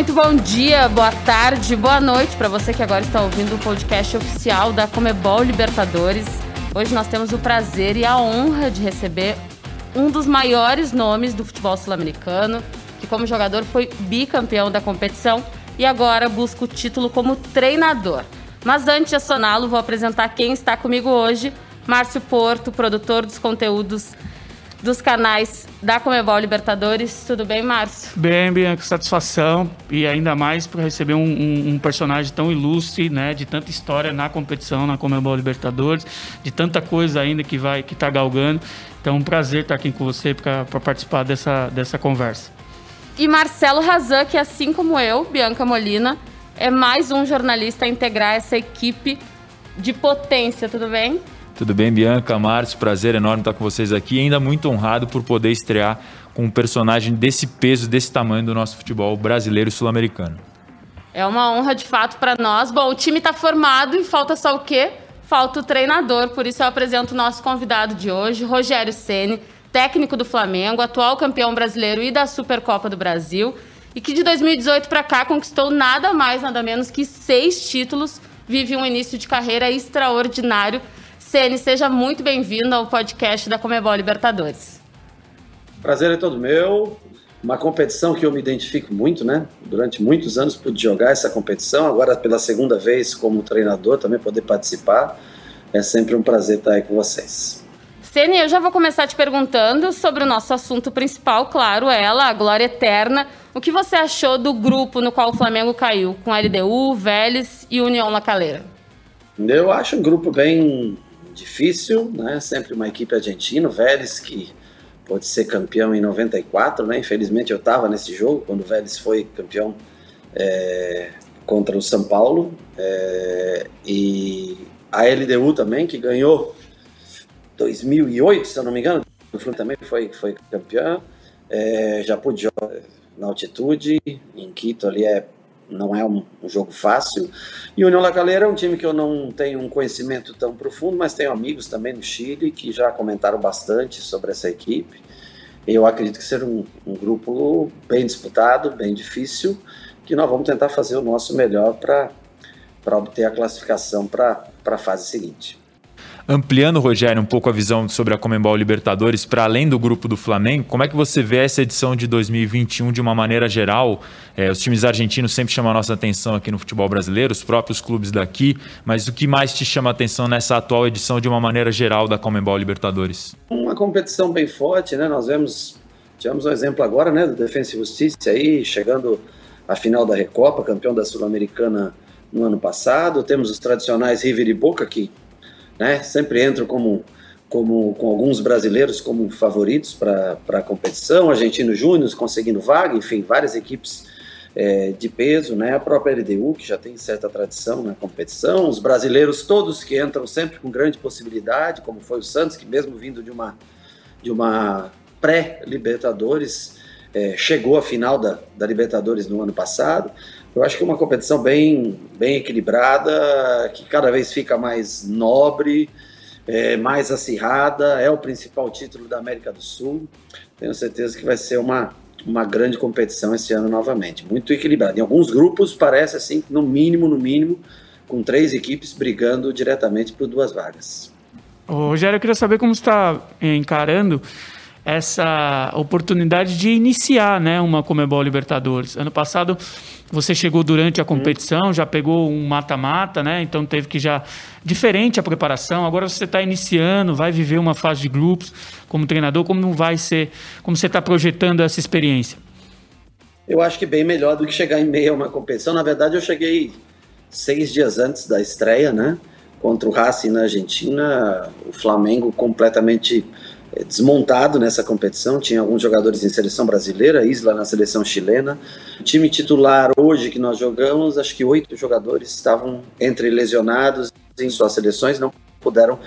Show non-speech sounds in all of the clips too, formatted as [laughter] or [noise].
muito bom dia, boa tarde, boa noite para você que agora está ouvindo o podcast oficial da Comebol Libertadores. Hoje nós temos o prazer e a honra de receber um dos maiores nomes do futebol sul-americano, que como jogador foi bicampeão da competição e agora busca o título como treinador. Mas antes de acioná-lo, vou apresentar quem está comigo hoje. Márcio Porto, produtor dos conteúdos dos canais da Comebol Libertadores. Tudo bem, Márcio? Bem, com satisfação e ainda mais por receber um, um, um, personagem tão ilustre, né, de tanta história na competição, na Comebol Libertadores, de tanta coisa ainda que vai, que está galgando. Então, um prazer estar aqui com você para participar dessa, dessa conversa. E Marcelo Razan, que assim como eu, Bianca Molina, é mais um jornalista a integrar essa equipe de potência, tudo bem? Tudo bem, Bianca, Márcio, prazer enorme estar com vocês aqui. E ainda muito honrado por poder estrear com um personagem desse peso, desse tamanho do nosso futebol brasileiro e sul-americano. É uma honra de fato para nós. Bom, o time está formado e falta só o quê? Falta o treinador. Por isso eu apresento o nosso convidado de hoje, Rogério Ceni, técnico do Flamengo, atual campeão brasileiro e da Supercopa do Brasil, e que de 2018 para cá conquistou nada mais, nada menos que seis títulos, vive um início de carreira extraordinário. Ceni, seja muito bem-vindo ao podcast da Comebol Libertadores. Prazer é todo meu. Uma competição que eu me identifico muito, né? Durante muitos anos pude jogar essa competição, agora pela segunda vez como treinador também poder participar. É sempre um prazer estar aí com vocês. Ceni, eu já vou começar te perguntando sobre o nosso assunto principal, claro, ela, a glória eterna. O que você achou do grupo no qual o Flamengo caiu, com LDU, Vélez e União La Calera? Eu acho um grupo bem difícil, né? Sempre uma equipe argentina, o Vélez que pode ser campeão em 94, né? Infelizmente eu estava nesse jogo quando o Vélez foi campeão é, contra o São Paulo é, e a LDU também que ganhou 2008, se eu não me engano, o também foi, foi campeão. É, já pude jogar na altitude, em Quito ali é, não é um, jogo fácil. E o União La é um time que eu não tenho um conhecimento tão profundo, mas tenho amigos também no Chile que já comentaram bastante sobre essa equipe. Eu acredito que será um, um grupo bem disputado, bem difícil, que nós vamos tentar fazer o nosso melhor para obter a classificação para a fase seguinte. Ampliando, Rogério, um pouco a visão sobre a Comembol Libertadores, para além do grupo do Flamengo, como é que você vê essa edição de 2021 de uma maneira geral? É, os times argentinos sempre chamam a nossa atenção aqui no futebol brasileiro, os próprios clubes daqui, mas o que mais te chama a atenção nessa atual edição de uma maneira geral da Comembol Libertadores? Uma competição bem forte, né? Nós vemos, tivemos um exemplo agora, né, do Defensa e Justiça aí, chegando à final da Recopa, campeão da Sul-Americana no ano passado. Temos os tradicionais River e Boca, que né? Sempre entram como, como com alguns brasileiros como favoritos para a competição, Argentino Júnior conseguindo vaga, enfim, várias equipes é, de peso, né? A própria LDU, que já tem certa tradição na competição, os brasileiros todos que entram sempre com grande possibilidade, como foi o Santos, que mesmo vindo de uma, de uma pré-Libertadores, é, chegou à final da, da Libertadores no ano passado. Eu acho que é uma competição bem, bem equilibrada, que cada vez fica mais nobre, é, mais acirrada, é o principal título da América do Sul. Tenho certeza que vai ser uma, uma grande competição esse ano novamente, muito equilibrada. Em alguns grupos parece assim, no mínimo, no mínimo, com três equipes brigando diretamente por duas vagas. Ô, Rogério, eu queria saber como está encarando essa oportunidade de iniciar né, uma Comebol Libertadores. Ano passado você chegou durante a competição, já pegou um mata-mata, né? Então teve que já diferente a preparação. Agora você está iniciando, vai viver uma fase de grupos como treinador. Como vai ser? Como você está projetando essa experiência? Eu acho que bem melhor do que chegar em meio a uma competição. Na verdade, eu cheguei seis dias antes da estreia, né? Contra o Racing na Argentina, o Flamengo completamente desmontado nessa competição. Tinha alguns jogadores em seleção brasileira, Isla na seleção chilena. O time titular hoje que nós jogamos, acho que oito jogadores estavam entre lesionados em suas seleções, não puderam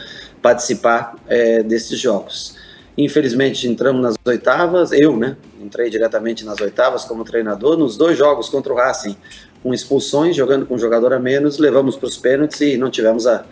participar é, desses jogos. Infelizmente entramos nas oitavas, eu, né? Entrei diretamente nas oitavas como treinador. Nos dois jogos contra o Racing, com expulsões, jogando com um jogador a menos, levamos para os pênaltis e não tivemos a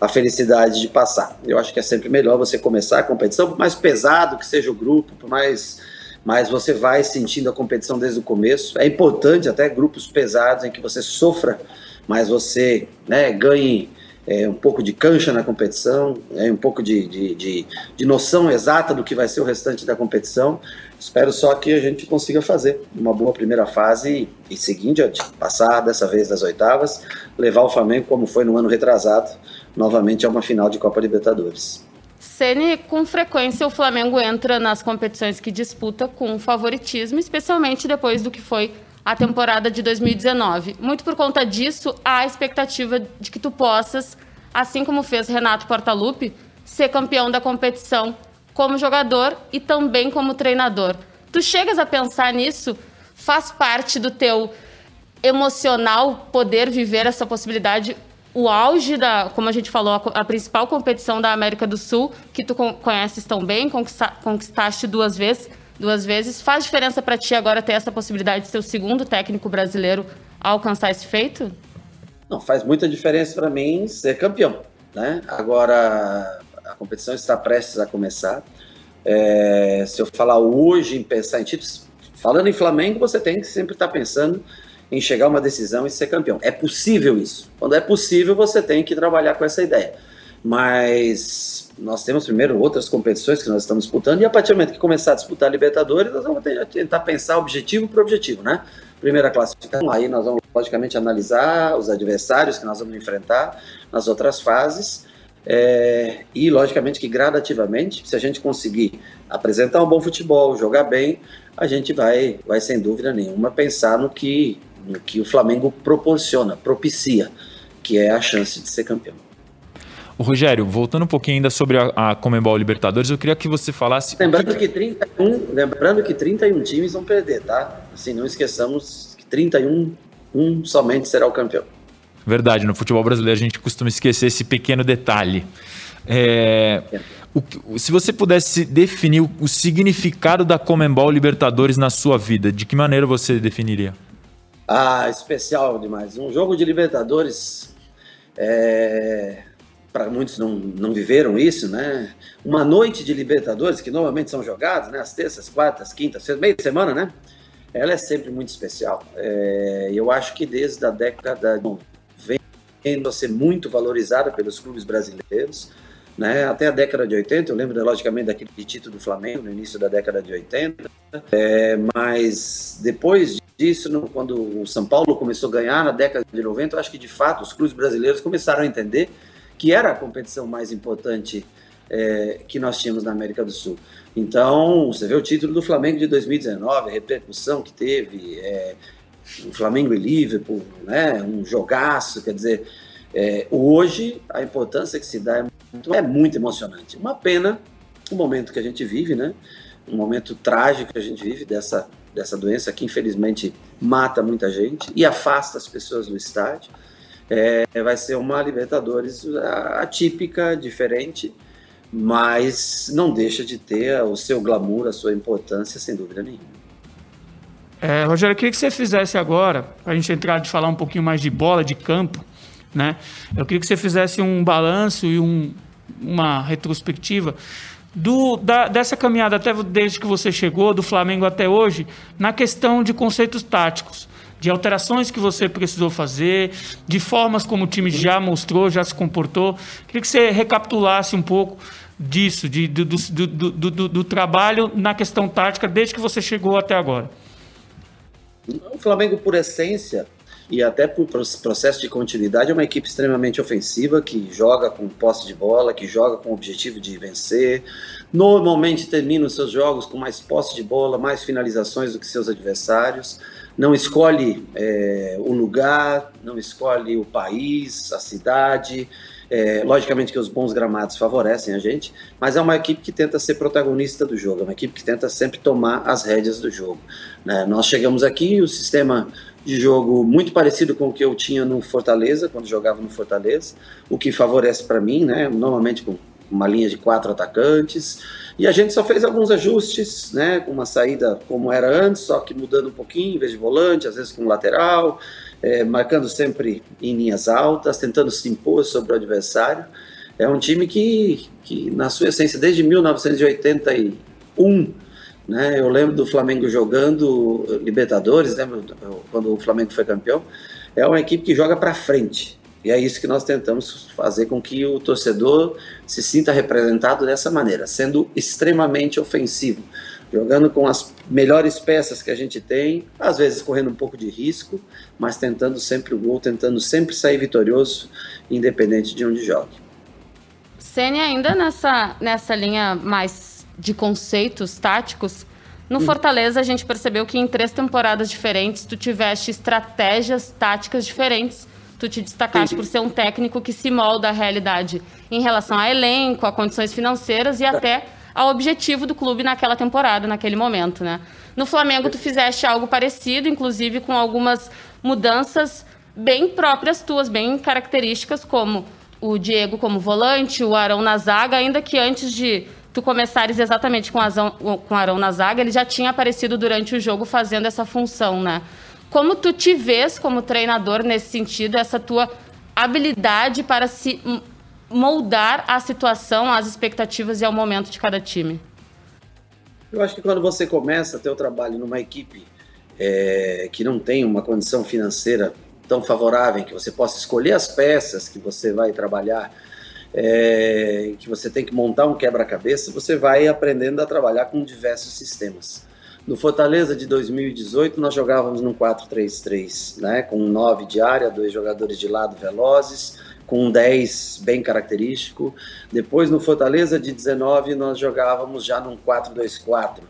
a felicidade de passar. Eu acho que é sempre melhor você começar a competição, por mais pesado que seja o grupo, por mais mas você vai sentindo a competição desde o começo. É importante até grupos pesados em que você sofra, mas você né, ganhe é, um pouco de cancha na competição, é, um pouco de, de, de, de, noção exata do que vai ser o restante da competição. Espero só que a gente consiga fazer uma boa primeira fase e, e seguinte, passar dessa vez das oitavas, levar o Flamengo, como foi no ano retrasado, novamente a uma final de Copa Libertadores. Sene, com frequência o Flamengo entra nas competições que disputa com favoritismo, especialmente depois do que foi a temporada de 2019. Muito por conta disso, há a expectativa de que tu possas, assim como fez Renato Portaluppi, ser campeão da competição como jogador e também como treinador. Tu chegas a pensar nisso? Faz parte do teu emocional poder viver essa possibilidade o auge da, como a gente falou, a, a, principal competição da América do Sul, que tu conheces tão bem, conquista, conquistaste duas vezes, duas vezes. Faz diferença para ti agora ter essa possibilidade de ser o segundo técnico brasileiro a alcançar esse feito? Não, faz muita diferença para mim ser campeão, né? Agora a competição está prestes a começar. É, se eu falar hoje em pensar em títulos, falando em Flamengo, você tem que sempre estar tá pensando em chegar a uma decisão e ser campeão. É possível isso. Quando é possível, você tem que trabalhar com essa ideia. Mas nós temos primeiro outras competições que nós estamos disputando, e a partir do momento que começar a disputar a Libertadores, nós vamos tentar pensar objetivo por objetivo, né? Primeira classificação, aí nós vamos logicamente analisar os adversários que nós vamos enfrentar nas outras fases. É, e logicamente que gradativamente, se a gente conseguir apresentar um bom futebol, jogar bem, a gente vai, vai sem dúvida nenhuma pensar no que no que o Flamengo proporciona, propicia, que é a chance de ser campeão. O Rogério, voltando um pouquinho ainda sobre a, a Comembol Libertadores, eu queria que você falasse. Lembrando que, 31, lembrando que 31 times vão perder, tá? Assim, não esqueçamos que 31 um somente será o campeão. Verdade, no futebol brasileiro a gente costuma esquecer esse pequeno detalhe. É, o, se você pudesse definir o, o significado da Comembol Libertadores na sua vida, de que maneira você definiria? Ah, especial demais. Um jogo de Libertadores, é, para muitos não, não viveram isso, né? Uma noite de Libertadores, que normalmente são jogadas, né? As terças, quartas, quintas, meio de semana, né? Ela é sempre muito especial. É, eu acho que desde a década bom, vem a ser muito valorizada pelos clubes brasileiros. Né? Até a década de 80, eu lembro logicamente daquele título do Flamengo no início da década de 80, é, mas depois disso, no, quando o São Paulo começou a ganhar na década de 90, eu acho que de fato os clubes brasileiros começaram a entender que era a competição mais importante é, que nós tínhamos na América do Sul. Então, você vê o título do Flamengo de 2019, a repercussão que teve, é, o Flamengo e Liverpool, né, um jogaço, quer dizer, é, hoje a importância que se dá é muito, é muito emocionante. Uma pena o momento que a gente vive, né? Um momento trágico que a gente vive dessa, dessa doença que infelizmente mata muita gente e afasta as pessoas do estádio. É, vai ser uma Libertadores atípica, diferente, mas não deixa de ter o seu glamour, a sua importância, sem dúvida nenhuma. É, Rogério, eu queria que você fizesse agora, para a gente entrar de falar um pouquinho mais de bola, de campo, né? Eu queria que você fizesse um balanço e um, uma retrospectiva do, da, dessa caminhada até desde que você chegou, do Flamengo até hoje, na questão de conceitos táticos, de alterações que você precisou fazer, de formas como o time já mostrou, já se comportou. Queria que você recapitulasse um pouco disso, de, do, do, do, do, do trabalho na questão tática desde que você chegou até agora. O Flamengo, por essência, e até por processo de continuidade, é uma equipe extremamente ofensiva, que joga com posse de bola, que joga com o objetivo de vencer. Normalmente termina os seus jogos com mais posse de bola, mais finalizações do que seus adversários. Não escolhe é, o lugar, não escolhe o país, a cidade. É, logicamente que os bons gramados favorecem a gente, mas é uma equipe que tenta ser protagonista do jogo, é uma equipe que tenta sempre tomar as rédeas do jogo. Né? Nós chegamos aqui, o sistema de jogo muito parecido com o que eu tinha no Fortaleza, quando jogava no Fortaleza, o que favorece para mim, né? Normalmente com uma linha de quatro atacantes. E a gente só fez alguns ajustes, né? Uma saída como era antes, só que mudando um pouquinho, em vez de volante, às vezes com lateral, é, marcando sempre em linhas altas, tentando se impor sobre o adversário. É um time que, que na sua essência, desde 1981, Né? Eu lembro do Flamengo jogando Libertadores, né? quando o Flamengo foi campeão. É uma equipe que joga para frente. E é isso que nós tentamos fazer com que o torcedor se sinta representado dessa maneira, sendo extremamente ofensivo, jogando com as melhores peças que a gente tem, às vezes correndo um pouco de risco, mas tentando sempre o gol, tentando sempre sair vitorioso, independente de onde jogue. Sene, ainda nessa, nessa linha mais de conceitos táticos, no hum. Fortaleza a gente percebeu que em três temporadas diferentes tu tiveste estratégias táticas diferentes. Tu te destacaste Sim. por ser um técnico que se molda à realidade em relação a elenco, a condições financeiras e até ao objetivo do clube naquela temporada, naquele momento, né? No Flamengo tu fizeste algo parecido, inclusive com algumas mudanças bem próprias tuas, bem características, como o Diego como volante, o Arão na zaga, ainda que antes de tu começares exatamente com, Azão, com o Arão na zaga, ele já tinha aparecido durante o jogo fazendo essa função, né? Como tu te vês como treinador nesse sentido, essa tua habilidade para se moldar a situação, as expectativas e ao momento de cada time? Eu acho que quando você começa a ter o trabalho numa equipe é, que não tem uma condição financeira tão favorável, que você possa escolher as peças que você vai trabalhar, é, que você tem que montar um quebra-cabeça, você vai aprendendo a trabalhar com diversos sistemas. No Fortaleza de 2018, nós jogávamos num 4-3-3, né, com nove de área, dois jogadores de lado velozes, com um 10 bem característico. Depois, no Fortaleza de 19, nós jogávamos já num 4-2-4.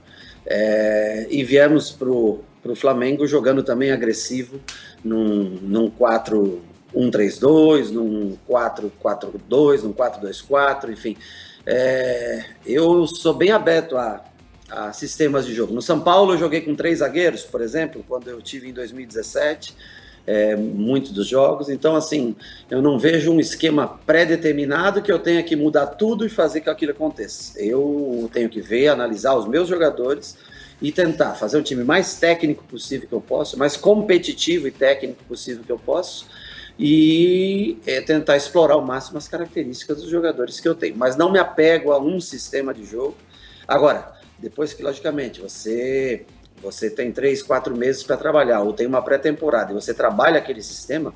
É, e viemos para o Flamengo jogando também agressivo, num, num 4-1-3-2, num 4-4-2, num 4-2-4, enfim. É, eu sou bem aberto a, a sistemas de jogo. No São Paulo eu joguei com três zagueiros, por exemplo, quando eu tive em 2017 é, muitos dos jogos. Então, assim, eu não vejo um esquema pré-determinado que eu tenha que mudar tudo e fazer que aquilo aconteça. Eu tenho que ver, analisar os meus jogadores e tentar fazer um time mais técnico possível que eu posso, mais competitivo e técnico possível que eu posso e é, tentar explorar ao máximo as características dos jogadores que eu tenho. Mas não me apego a um sistema de jogo. Agora, depois que, logicamente, você você tem três, quatro meses para trabalhar, ou tem uma pré-temporada e você trabalha aquele sistema,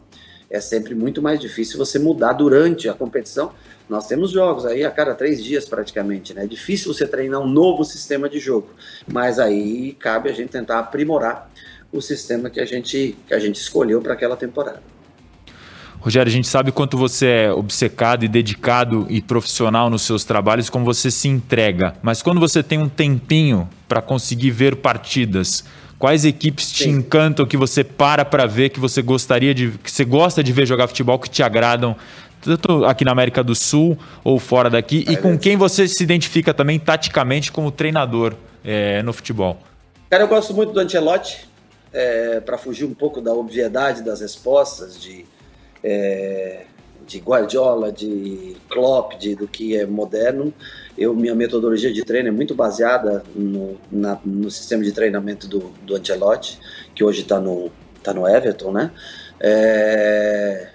é sempre muito mais difícil você mudar durante a competição. Nós temos jogos aí a cada três dias praticamente, né? É difícil você treinar um novo sistema de jogo, mas aí cabe a gente tentar aprimorar o sistema que a gente, que a gente escolheu para aquela temporada. Rogério, a gente sabe quanto você é obcecado e dedicado e profissional nos seus trabalhos, como você se entrega. Mas quando você tem um tempinho para conseguir ver partidas, quais equipes te Sim. encantam, que você para para ver, que você gostaria de, que você gosta de ver jogar futebol, que te agradam, tanto aqui na América do Sul ou fora daqui, é e com quem você se identifica também taticamente como treinador é, no futebol? Cara, eu gosto muito do Ancelotti, é, para fugir um pouco da obviedade das respostas, de é, de Guardiola, de Klopp, de, do que é moderno. Eu, minha metodologia de treino é muito baseada no, na, no sistema de treinamento do, do Ancelotti, que hoje está no, tá no Everton, né? É,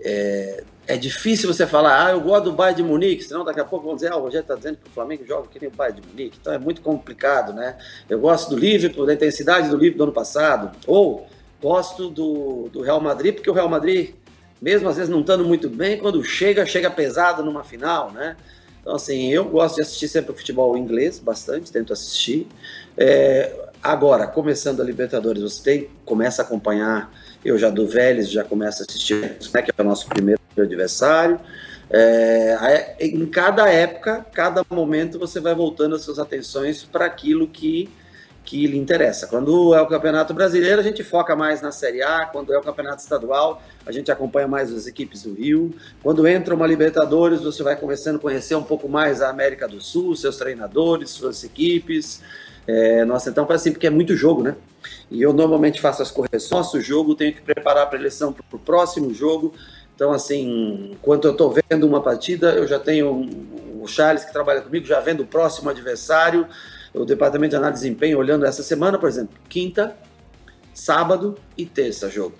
é, é, difícil você falar, ah, eu gosto do Bayern de Munique, senão daqui a pouco vão dizer, ah, o Rogério está dizendo que o Flamengo joga que nem o Bayern de Munique, então é muito complicado, né? Eu gosto do Liverpool, da intensidade do Liverpool do ano passado, ou gosto do, do Real Madrid, porque o Real Madrid mesmo às vezes não estando muito bem, quando chega, chega pesado numa final, né? Então, assim, eu gosto de assistir sempre o futebol inglês, bastante, tento assistir. É, agora, começando a Libertadores, você tem, começa a acompanhar, eu já do Vélez, já começo a assistir, né, que é o nosso primeiro adversário. É, em cada época, cada momento, você vai voltando as suas atenções para aquilo que que lhe interessa. Quando é o Campeonato Brasileiro, a gente foca mais na Série A, quando é o Campeonato Estadual, a gente acompanha mais as equipes do Rio. Quando entra uma Libertadores, você vai começando a conhecer um pouco mais a América do Sul, seus treinadores, suas equipes. É, nós então assim, porque é muito jogo, né? E eu normalmente faço as correções, nosso jogo, tenho que preparar para a eleição para o próximo jogo. Então, assim, enquanto eu estou vendo uma partida, eu já tenho o Charles que trabalha comigo, já vendo o próximo adversário, o departamento de análise de desempenho olhando essa semana, por exemplo, quinta, sábado e terça jogo.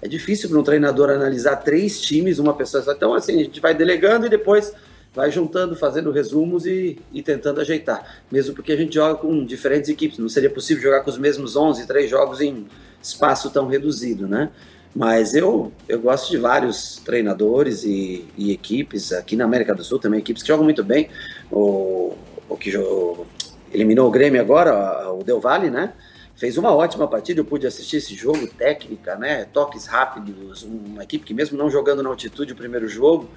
É difícil para um treinador analisar três times, uma pessoa só. Então, assim, a gente vai delegando e depois vai juntando, fazendo resumos e, e tentando ajeitar. Mesmo porque a gente joga com diferentes equipes, não seria possível jogar com os mesmos 11, três jogos em espaço tão reduzido, né? Mas eu, eu gosto de vários treinadores e, e equipes, aqui na América do Sul também, equipes que jogam muito bem. O, o que o, eliminou o Grêmio agora, o Del Valle, né? Fez uma ótima partida, eu pude assistir esse jogo, técnica, né? Toques rápidos, uma equipe que mesmo não jogando na altitude o primeiro jogo,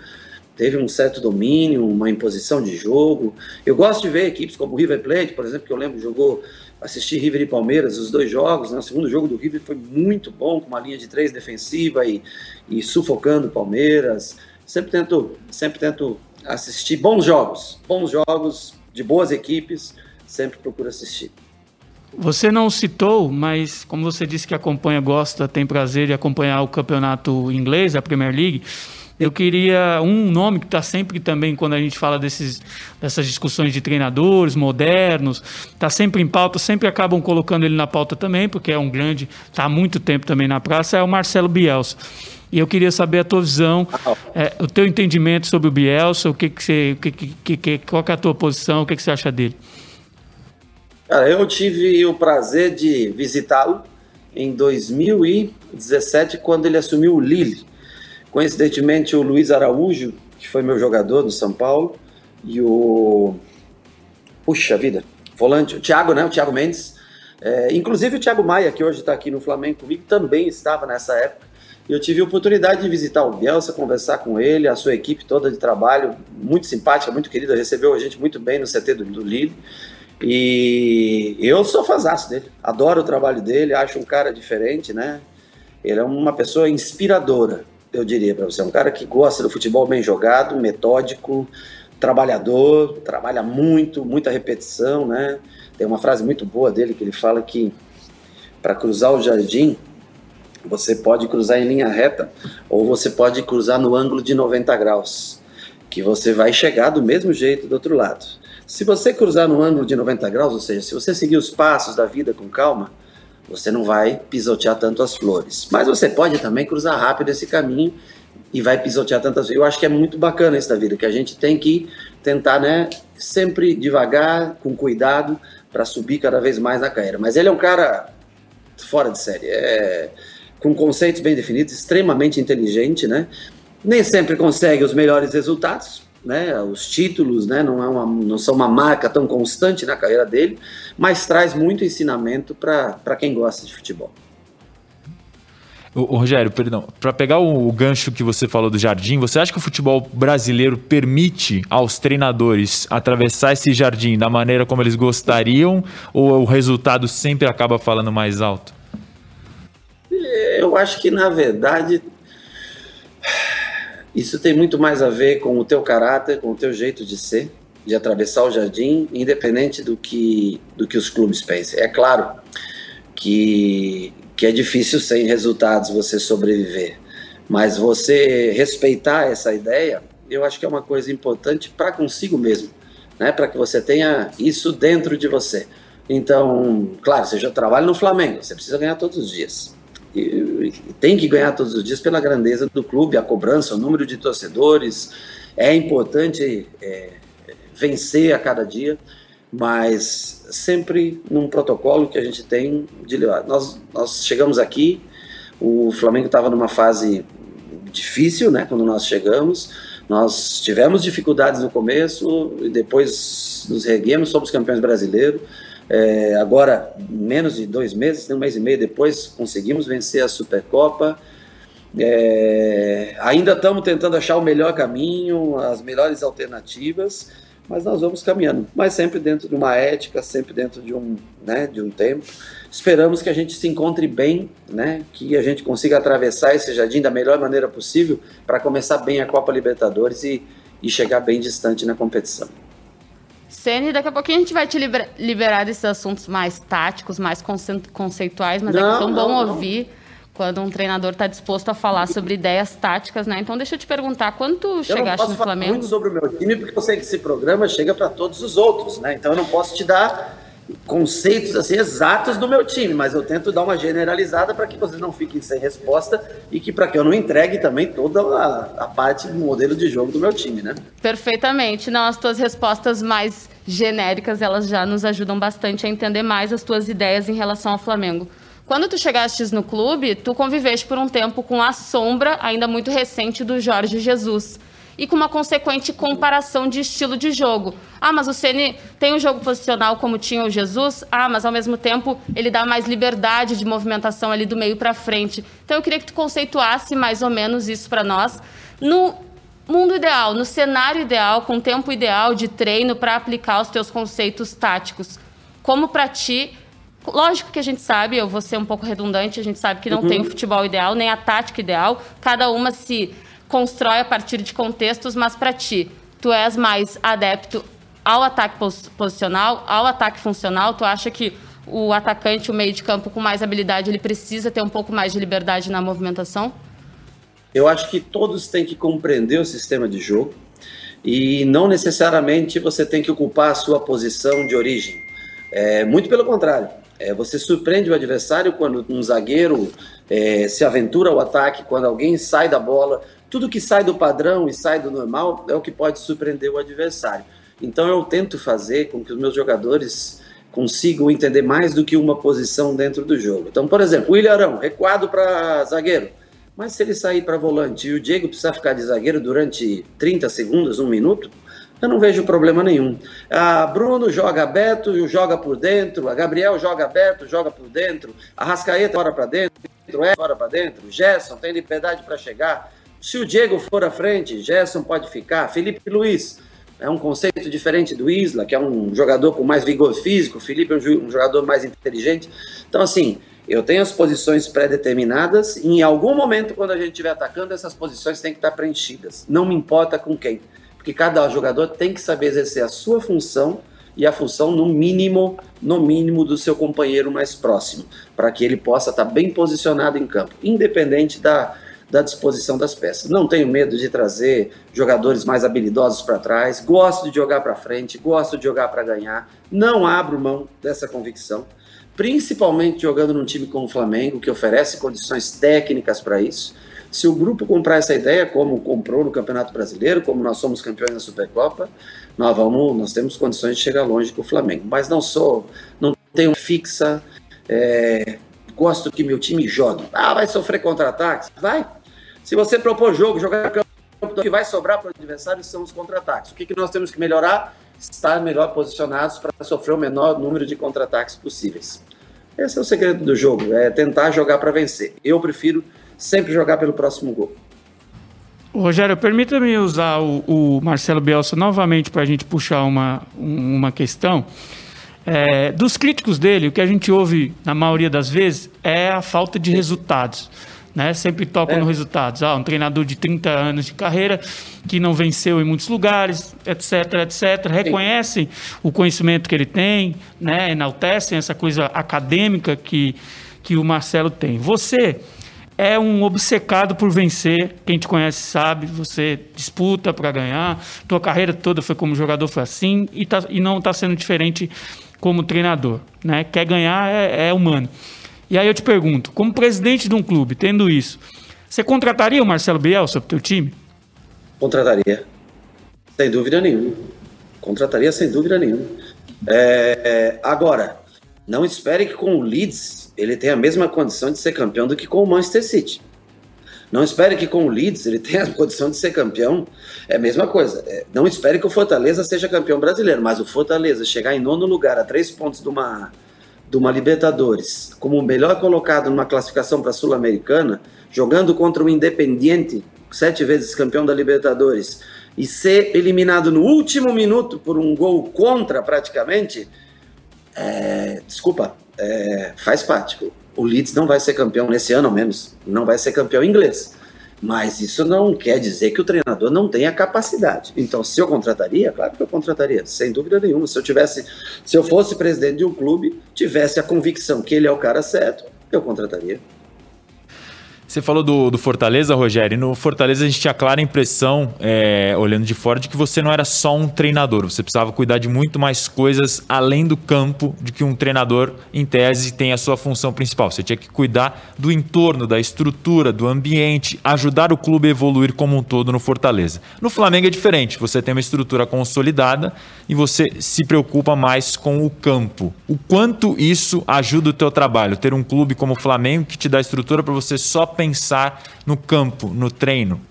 teve um certo domínio, uma imposição de jogo. Eu gosto de ver equipes como o River Plate, por exemplo, que eu lembro jogou, assisti River e Palmeiras, os dois jogos, né? o segundo jogo do River foi muito bom, com uma linha de três defensiva e, e sufocando o Palmeiras. Sempre tento, sempre tento assistir bons jogos, bons jogos de boas equipes, sempre procuro assistir. Você não citou, mas como você disse que acompanha, gosta, tem prazer de acompanhar o campeonato inglês, a Premier League, eu queria um nome que está sempre também, quando a gente fala desses, dessas discussões de treinadores modernos, está sempre em pauta, sempre acabam colocando ele na pauta também, porque é um grande, está há muito tempo também na praça, é o Marcelo Bielsa. E eu queria saber a tua visão, é, o teu entendimento sobre o Bielsa, o que, que você, o que, que, que, qual é a tua posição, o que, que você acha dele? Cara, eu tive o prazer de visitá-lo em 2017, quando ele assumiu o Lille. Coincidentemente, o Luiz Araújo, que foi meu jogador do São Paulo, e o. Puxa vida, volante, o Thiago, né? O Thiago Mendes. É, inclusive o Thiago Maia, que hoje está aqui no Flamengo comigo, também estava nessa época. E eu tive a oportunidade de visitar o Bielsa, conversar com ele, a sua equipe toda de trabalho, muito simpática, muito querida, recebeu a gente muito bem no CT do, do Lille. E eu sou fãzaço dele, adoro o trabalho dele, acho um cara diferente, né? Ele é uma pessoa inspiradora, eu diria para você. É um cara que gosta do futebol bem jogado, metódico, trabalhador, trabalha muito, muita repetição, né? Tem uma frase muito boa dele que ele fala que para cruzar o jardim, você pode cruzar em linha reta ou você pode cruzar no ângulo de 90 graus, que você vai chegar do mesmo jeito do outro lado. Se você cruzar no ângulo de 90 graus, ou seja, se você seguir os passos da vida com calma, você não vai pisotear tanto as flores. Mas você pode também cruzar rápido esse caminho e vai pisotear tantas Eu acho que é muito bacana isso da vida, que a gente tem que tentar, né, sempre devagar, com cuidado, para subir cada vez mais na carreira. Mas ele é um cara fora de série, é com conceitos bem definidos, extremamente inteligente, né? Nem sempre consegue os melhores resultados, né? Os títulos, né? Não, é uma, não são uma marca tão constante na carreira dele, mas traz muito ensinamento para quem gosta de futebol. O, Rogério, perdão, para pegar o, o, gancho que você falou do jardim, você acha que o futebol brasileiro permite aos treinadores atravessar esse jardim da maneira como eles gostariam ou o resultado sempre acaba falando mais alto? Eu acho que na verdade isso tem muito mais a ver com o teu caráter, com o teu jeito de ser, de atravessar o jardim, independente do que, do que os clubes pensem. É claro que, que é difícil sem resultados você sobreviver, mas você respeitar essa ideia, eu acho que é uma coisa importante para consigo mesmo, né? para que você tenha isso dentro de você. Então, claro, você já trabalha no Flamengo, você precisa ganhar todos os dias tem que ganhar todos os dias pela grandeza do clube, a cobrança, o número de torcedores. É importante é, vencer a cada dia, mas sempre num protocolo que a gente tem de levar. Nós, nós chegamos aqui, o Flamengo estava numa fase difícil, né, quando nós chegamos. Nós tivemos dificuldades no começo e depois nos reguemos, somos campeões brasileiros. É, agora, menos de dois meses, um mês e meio depois, conseguimos vencer a Supercopa. É, ainda estamos tentando achar o melhor caminho, as melhores alternativas, mas nós vamos caminhando. Mas sempre dentro de uma ética, sempre dentro de um, né, de um tempo. Esperamos que a gente se encontre bem, né, que a gente consiga atravessar esse jardim da melhor maneira possível para começar bem a Copa Libertadores e, e chegar bem distante na competição. Ceni, daqui a pouquinho a gente vai te liberar desses assuntos mais táticos, mais conceituais, mas não, é tão bom não, ouvir quando um treinador está disposto a falar sobre ideias táticas, né? Então deixa eu te perguntar, quando tu chegaste no Flamengo... Eu não posso falar muito sobre o meu time, porque eu sei que esse programa chega para todos os outros, né? Então eu não posso te dar conceitos assim exatos do meu time, mas eu tento dar uma generalizada para que vocês não fiquem sem resposta e que para que eu não entregue também toda a, a, parte do modelo de jogo do meu time, né? Perfeitamente. Não, as tuas respostas mais genéricas, elas já nos ajudam bastante a entender mais as tuas ideias em relação ao Flamengo. Quando tu chegastes no clube, tu conviveste por um tempo com a sombra ainda muito recente do Jorge Jesus e com uma consequente comparação de estilo de jogo. Ah, mas o Ceni tem um jogo posicional como tinha o Jesus. Ah, mas ao mesmo tempo ele dá mais liberdade de movimentação ali do meio para frente. Então eu queria que tu conceituasse mais ou menos isso para nós. No mundo ideal, no cenário ideal, com tempo ideal de treino para aplicar os teus conceitos táticos. Como para ti Lógico que a gente sabe, eu vou ser um pouco redundante, a gente sabe que não uhum. tem o futebol ideal, nem a tática ideal. Cada uma se constrói a partir de contextos, mas para ti, tu és mais adepto ao ataque posicional, ao ataque funcional? Tu acha que o atacante, o meio de campo com mais habilidade, ele precisa ter um pouco mais de liberdade na movimentação? Eu acho que todos têm que compreender o sistema de jogo e não necessariamente você tem que ocupar a sua posição de origem. É, muito pelo contrário. É, você surpreende o adversário quando um zagueiro é, se aventura ao ataque, quando alguém sai da bola. Tudo que sai do padrão e sai do normal é o que pode surpreender o adversário. Então eu tento fazer com que os meus jogadores consigam entender mais do que uma posição dentro do jogo. Então, por exemplo, o Ilharão, recuado para zagueiro. Mas se ele sair para volante e o Diego precisar ficar de zagueiro durante 30 segundos, um minuto, eu não vejo problema nenhum. A Bruno joga aberto, joga por dentro. A Gabriel joga aberto, joga por dentro. A Rascaeta fora para dentro, é fora para dentro. Gerson tem liberdade para chegar. Se o Diego for à frente, Gerson pode ficar. Felipe Luiz é um conceito diferente do Isla, que é um jogador com mais vigor físico. Felipe é um jogador mais inteligente. Então, assim, eu tenho as posições pré-determinadas e em algum momento, quando a gente estiver atacando, essas posições têm que estar preenchidas. Não me importa com quem porque cada jogador tem que saber exercer a sua função e a função no mínimo, no mínimo do seu companheiro mais próximo, para que ele possa estar bem posicionado em campo, independente da, da disposição das peças. Não tenho medo de trazer jogadores mais habilidosos para trás, gosto de jogar para frente, gosto de jogar para ganhar, não abro mão dessa convicção, principalmente jogando num time como o Flamengo, que oferece condições técnicas para isso se o grupo comprar essa ideia, como comprou no Campeonato Brasileiro, como nós somos campeões da Supercopa, nós vamos, nós temos condições de chegar longe com o Flamengo. Mas não sou, não tenho fixa, é, gosto que meu time jogue. Ah, vai sofrer contra-ataques? Vai. Se você propor jogo, jogar campo, o que vai sobrar para o adversário são os contra-ataques. O que, que nós temos que melhorar? Estar melhor posicionados para sofrer o menor número de contra-ataques possíveis. Esse é o segredo do jogo, é tentar jogar para vencer. Eu prefiro sempre jogar pelo próximo gol. Rogério, permita-me usar o, o, Marcelo Bielsa novamente para a gente puxar uma, uma questão. É, dos críticos dele, o que a gente ouve na maioria das vezes é a falta de resultados. Né? Sempre tocam é. no resultados. Ah, um treinador de 30 anos de carreira que não venceu em muitos lugares, etc, etc. Reconhecem Sim. o conhecimento que ele tem, né? enaltecem essa coisa acadêmica que, que o Marcelo tem. Você é um obcecado por vencer. Quem te conhece sabe, você disputa para ganhar. Tua carreira toda foi como jogador, foi assim, e, tá, e não está sendo diferente como treinador. Né? Quer ganhar é, é humano. E aí eu te pergunto, como presidente de um clube, tendo isso, você contrataria o Marcelo Bielsa para o teu time? Contrataria. Sem dúvida nenhuma. Contrataria sem dúvida nenhuma. É, é, agora, não espere que com o Leeds ele tenha a mesma condição de ser campeão do que com o Manchester City. Não espere que com o Leeds ele tenha a [laughs] condição de ser campeão. É a mesma coisa. É, não espere que o Fortaleza seja campeão brasileiro, mas o Fortaleza chegar em nono lugar a três pontos de uma, de uma Libertadores, como o melhor colocado numa classificação para a Sul-Americana, jogando contra o Independiente, sete vezes campeão da Libertadores, e ser eliminado no último minuto por um gol contra praticamente, é, desculpa, é, faz parte. O Leeds não vai ser campeão nesse ano, ao menos, não vai ser campeão inglês. Mas isso não quer dizer que o treinador não tenha capacidade. Então, se eu contrataria, claro que eu contrataria, sem dúvida nenhuma. Se eu tivesse, se eu fosse presidente de um clube, tivesse a convicção que ele é o cara certo, eu contrataria. Você falou do, do Fortaleza, Rogério. No Fortaleza a gente tinha a clara impressão, é, olhando de fora, de que você não era só um treinador. Você precisava cuidar de muito mais coisas além do campo, de que um treinador, em tese, tem a sua função principal. Você tinha que cuidar do entorno, da estrutura, do ambiente, ajudar o clube a evoluir como um todo no Fortaleza. No Flamengo é diferente. Você tem uma estrutura consolidada e você se preocupa mais com o campo. O quanto isso ajuda o teu trabalho? Ter um clube como o Flamengo que te dá estrutura para você só no campo, no treino?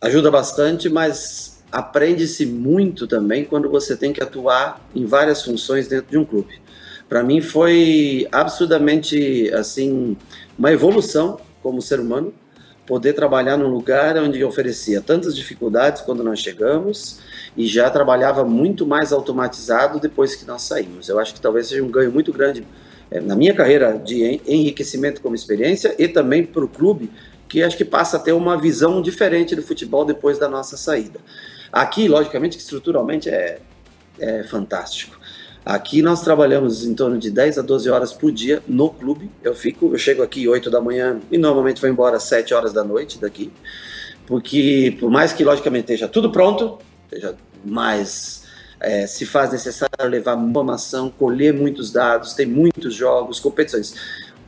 Ajuda bastante, mas aprende-se muito também quando você tem que atuar em várias funções dentro de um clube. Para mim foi absurdamente assim uma evolução como ser humano poder trabalhar num lugar onde oferecia tantas dificuldades quando nós chegamos e já trabalhava muito mais automatizado depois que nós saímos. Eu acho que talvez seja um ganho muito grande na minha carreira de enriquecimento como experiência e também para o clube, que acho que passa a ter uma visão diferente do futebol depois da nossa saída. Aqui, logicamente, estruturalmente é, é fantástico. Aqui nós trabalhamos em torno de 10 a 12 horas por dia no clube. Eu fico, eu chego aqui 8 da manhã e normalmente vou embora às 7 horas da noite daqui. Porque por mais que logicamente esteja tudo pronto, esteja mais é, se faz necessário levar informação, colher muitos dados, tem muitos jogos, competições.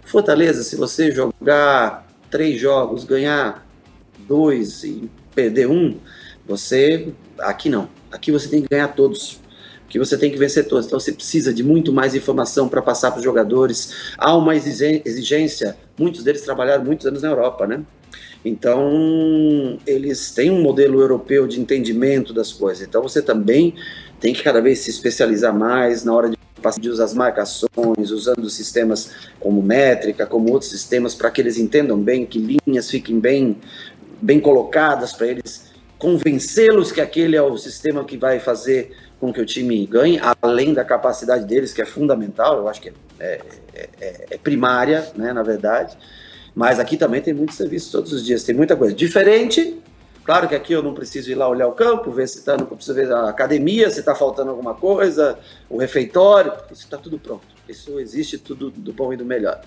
Fortaleza, se você jogar três jogos, ganhar dois e perder um, você. Aqui não. Aqui você tem que ganhar todos. Aqui você tem que vencer todos. Então você precisa de muito mais informação para passar para os jogadores. Há uma exigência. Muitos deles trabalharam muitos anos na Europa, né? Então, eles têm um modelo europeu de entendimento das coisas. Então, você também tem que cada vez se especializar mais na hora de de usar as marcações, usando sistemas como métrica, como outros sistemas, para que eles entendam bem, que linhas fiquem bem, bem colocadas, para eles convencê-los que aquele é o sistema que vai fazer com que o time ganhe, além da capacidade deles, que é fundamental, eu acho que é, é, é, é primária, né, na verdade. Mas aqui também tem muito serviço todos os dias, tem muita coisa. Diferente, Claro que aqui eu não preciso ir lá olhar o campo, ver se está, não preciso ver a academia, se está faltando alguma coisa, o refeitório, isso está tudo pronto. Isso existe tudo do bom e do melhor.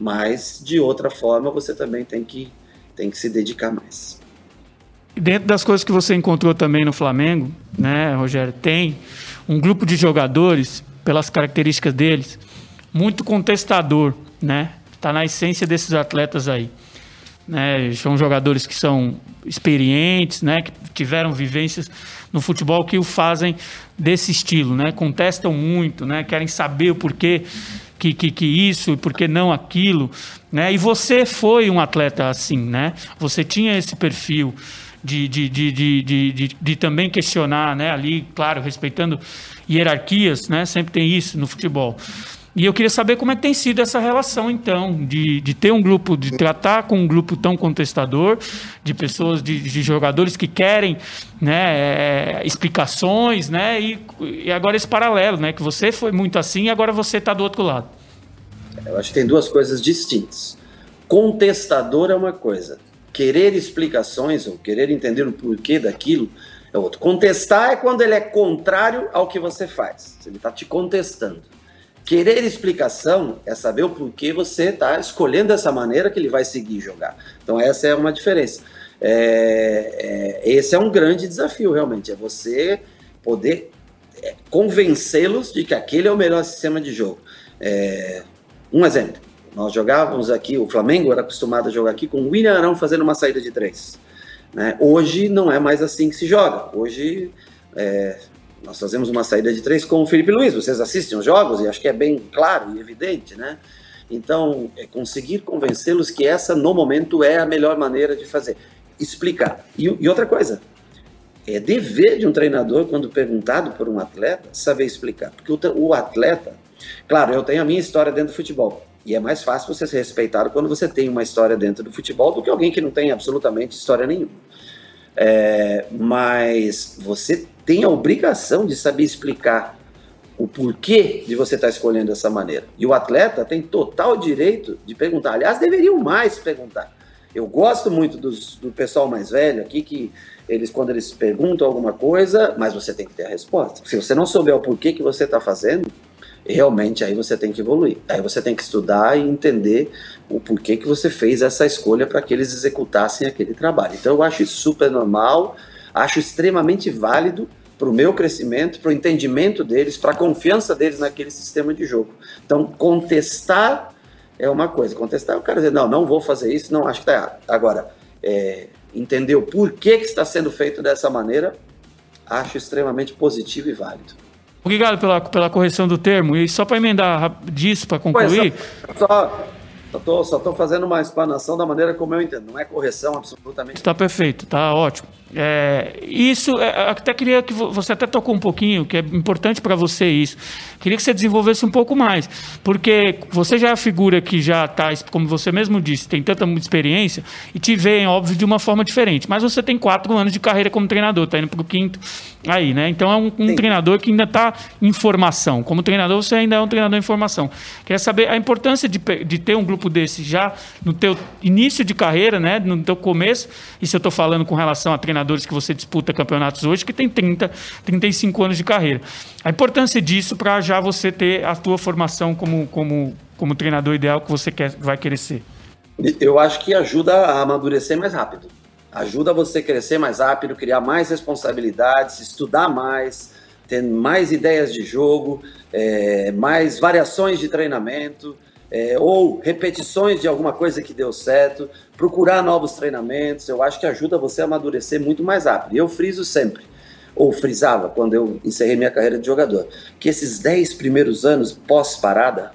Mas de outra forma você também tem que tem que se dedicar mais. Dentro das coisas que você encontrou também no Flamengo, né, Rogério, tem um grupo de jogadores, pelas características deles, muito contestador, né? Está na essência desses atletas aí. Né? São jogadores que são experientes, né? que tiveram vivências no futebol que o fazem desse estilo, né? contestam muito, né? querem saber o porquê que, que, que isso e por que não aquilo. Né? E você foi um atleta assim, né? você tinha esse perfil. De, de, de, de, de, de, de, também questionar, né? Ali, claro, respeitando hierarquias, né? Sempre tem isso no futebol. E eu queria saber como é que tem sido essa relação, então, de, de ter um grupo, de tratar com um grupo tão contestador, de pessoas, de, de jogadores que querem né, é, explicações, né? E, e agora esse paralelo, né? Que você foi muito assim e agora você está do outro lado. Eu acho que tem duas coisas distintas. Contestador é uma coisa, querer explicações ou querer entender o porquê daquilo é outro. Contestar é quando ele é contrário ao que você faz. Ele está te contestando. Querer explicação é saber o porquê você está escolhendo essa maneira que ele vai seguir jogar. Então, essa é uma diferença. É, é, esse é um grande desafio, realmente, é você poder é, convencê-los de que aquele é o melhor sistema de jogo. É, um exemplo, nós jogávamos aqui, o Flamengo era acostumado a jogar aqui com o William Arão fazendo uma saída de três. Né? Hoje não é mais assim que se joga. Hoje é, nós fazemos uma saída de três com o Felipe Luiz. Vocês assistem os jogos e acho que é bem claro e evidente, né? Então, é conseguir convencê-los que essa, no momento, é a melhor maneira de fazer. Explicar. E, e, outra coisa, é dever de um treinador, quando perguntado por um atleta, saber explicar. Porque o, o atleta, claro, eu tenho a minha história dentro do futebol. E é mais fácil você ser respeitado quando você tem uma história dentro do futebol do que alguém que não tem absolutamente história nenhuma. É, mas você tem a obrigação de saber explicar o porquê de você estar tá escolhendo dessa maneira. E o atleta tem total direito de perguntar. Aliás, deveriam mais perguntar. Eu gosto muito dos, do pessoal mais velho aqui que eles quando eles perguntam alguma coisa, mas você tem que ter a resposta. Se você não souber o porquê que você está fazendo, realmente aí você tem que evoluir. Aí você tem que estudar e entender o porquê que você fez essa escolha para que eles executassem aquele trabalho. Então eu acho super normal, acho extremamente válido para o meu crescimento, para o entendimento deles, para a confiança deles naquele sistema de jogo. Então contestar é uma coisa, contestar é o cara dizer, não, não vou fazer isso, não acho que está errado. Agora, é, entender o porquê que está sendo feito dessa maneira, acho extremamente positivo e válido. Obrigado pela, pela correção do termo. E só para emendar disso, para concluir. Pois, só, só só estou fazendo uma explanação da maneira como eu entendo. Não é correção absolutamente. Está perfeito, está ótimo. É, isso, é, até queria que você até tocou um pouquinho, que é importante para você isso. Queria que você desenvolvesse um pouco mais, porque você já é a figura que já está, como você mesmo disse, tem tanta experiência e te vê, óbvio, de uma forma diferente. Mas você tem quatro anos de carreira como treinador, está indo para o quinto aí, né? Então é um, um treinador que ainda está em formação. Como treinador, você ainda é um treinador em formação. Queria saber a importância de, de ter um grupo desse já no teu início de carreira, né? No teu começo. Isso eu estou falando com relação a treinador treinadores que você disputa campeonatos hoje que tem 30, 35 anos de carreira. A importância disso para já você ter a tua formação como, como, como treinador ideal que você quer, vai querer ser. Eu acho que ajuda a amadurecer mais rápido. Ajuda você a crescer mais rápido, criar mais responsabilidades, estudar mais, ter mais ideias de jogo, é, mais variações de treinamento é, ou repetições de alguma coisa que deu certo, procurar novos treinamentos, eu acho que ajuda você a amadurecer muito mais rápido. Eu friso sempre, ou frisava quando eu encerrei minha carreira de jogador, que esses 10 primeiros anos pós-parada,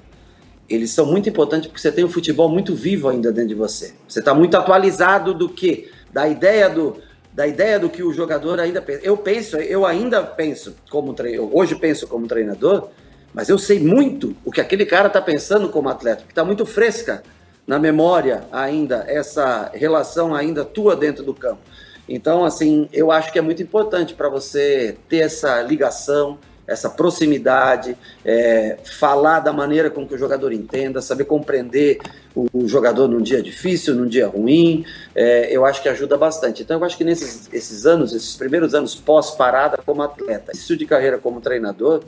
eles são muito importantes porque você tem o futebol muito vivo ainda dentro de você. Você está muito atualizado do que? Da ideia do, da ideia do que o jogador ainda pensa. Eu penso, eu ainda penso como treinador, hoje penso como treinador, mas eu sei muito o que aquele cara está pensando como atleta, que está muito fresca na memória ainda essa relação ainda tua dentro do campo. Então, assim, eu acho que é muito importante para você ter essa ligação, essa proximidade, é, falar da maneira com que o jogador entenda, saber compreender o, o jogador num dia difícil, num dia ruim, é, eu acho que ajuda bastante. Então, eu acho que nesses esses anos, esses primeiros anos pós-parada como atleta, isso de carreira como treinador,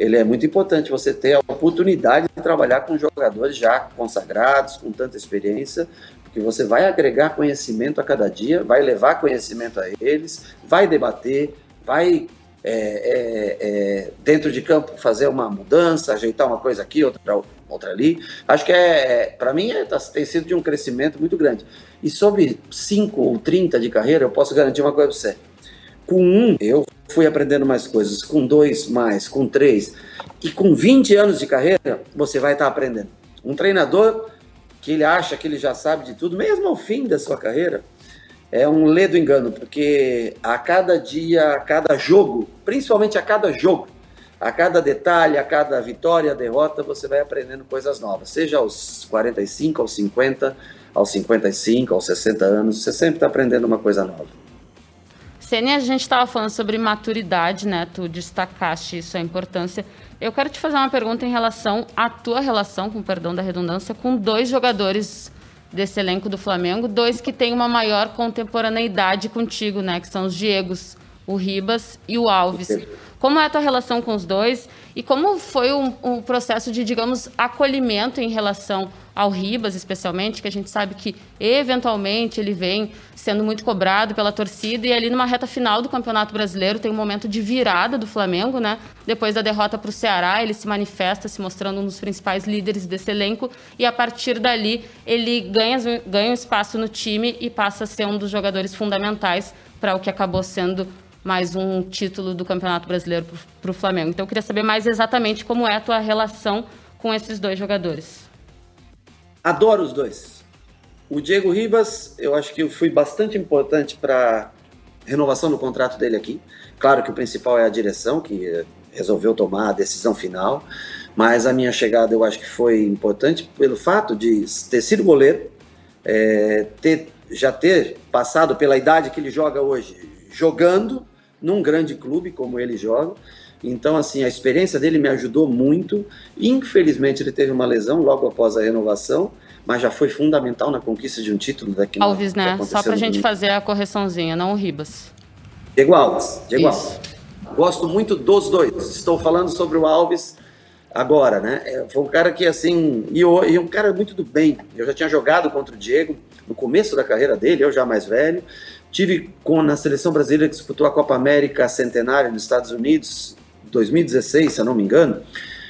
ele é muito importante você ter a oportunidade de trabalhar com jogadores já consagrados, com tanta experiência, porque você vai agregar conhecimento a cada dia, vai levar conhecimento a eles, vai debater, vai é, é, é, dentro de campo fazer uma mudança, ajeitar uma coisa aqui, outra, outra ali. Acho que é, para mim é, tá, tem sido de um crescimento muito grande. E sobre 5 ou 30 de carreira, eu posso garantir uma coisa para você. Com um, eu fui aprendendo mais coisas. Com dois, mais. Com três. E com 20 anos de carreira, você vai estar aprendendo. Um treinador que ele acha que ele já sabe de tudo, mesmo ao fim da sua carreira, é um ledo engano, porque a cada dia, a cada jogo, principalmente a cada jogo, a cada detalhe, a cada vitória, derrota, você vai aprendendo coisas novas. Seja aos 45, aos 50, aos 55, aos 60 anos, você sempre está aprendendo uma coisa nova. Sênia, a gente estava falando sobre maturidade, né? Tu destacaste isso, a importância. Eu quero te fazer uma pergunta em relação à tua relação, com perdão da redundância, com dois jogadores desse elenco do Flamengo, dois que têm uma maior contemporaneidade contigo, né? Que são os Diegos, o Ribas e o Alves. Como é a tua relação com os dois? E como foi o, o processo de, digamos, acolhimento em relação ao Ribas, especialmente, que a gente sabe que eventualmente ele vem sendo muito cobrado pela torcida e ali numa reta final do Campeonato Brasileiro tem um momento de virada do Flamengo, né? Depois da derrota para o Ceará, ele se manifesta se mostrando um dos principais líderes desse elenco e a partir dali ele ganha, ganha um espaço no time e passa a ser um dos jogadores fundamentais para o que acabou sendo mais um título do Campeonato Brasileiro para o Flamengo. Então eu queria saber mais exatamente como é a tua relação com esses dois jogadores. Adoro os dois. O Diego Ribas, eu acho que fui bastante importante para renovação do contrato dele aqui. Claro que o principal é a direção, que resolveu tomar a decisão final, mas a minha chegada eu acho que foi importante pelo fato de ter sido goleiro, é, ter, já ter passado pela idade que ele joga hoje, jogando num grande clube como ele joga. Então, assim, a experiência dele me ajudou muito. Infelizmente, ele teve uma lesão logo após a renovação, mas já foi fundamental na conquista de um título daqui Alves, né? Só para a gente fazer a correçãozinha, não o Ribas. Diego Alves. Diego Alves. Gosto muito dos dois. Estou falando sobre o Alves agora, né? É, foi um cara que, assim, e, eu, e um cara muito do bem. Eu já tinha jogado contra o Diego no começo da carreira dele, eu já mais velho. Tive com, na seleção brasileira que disputou a Copa América Centenária nos Estados Unidos, 2016, se eu não me engano.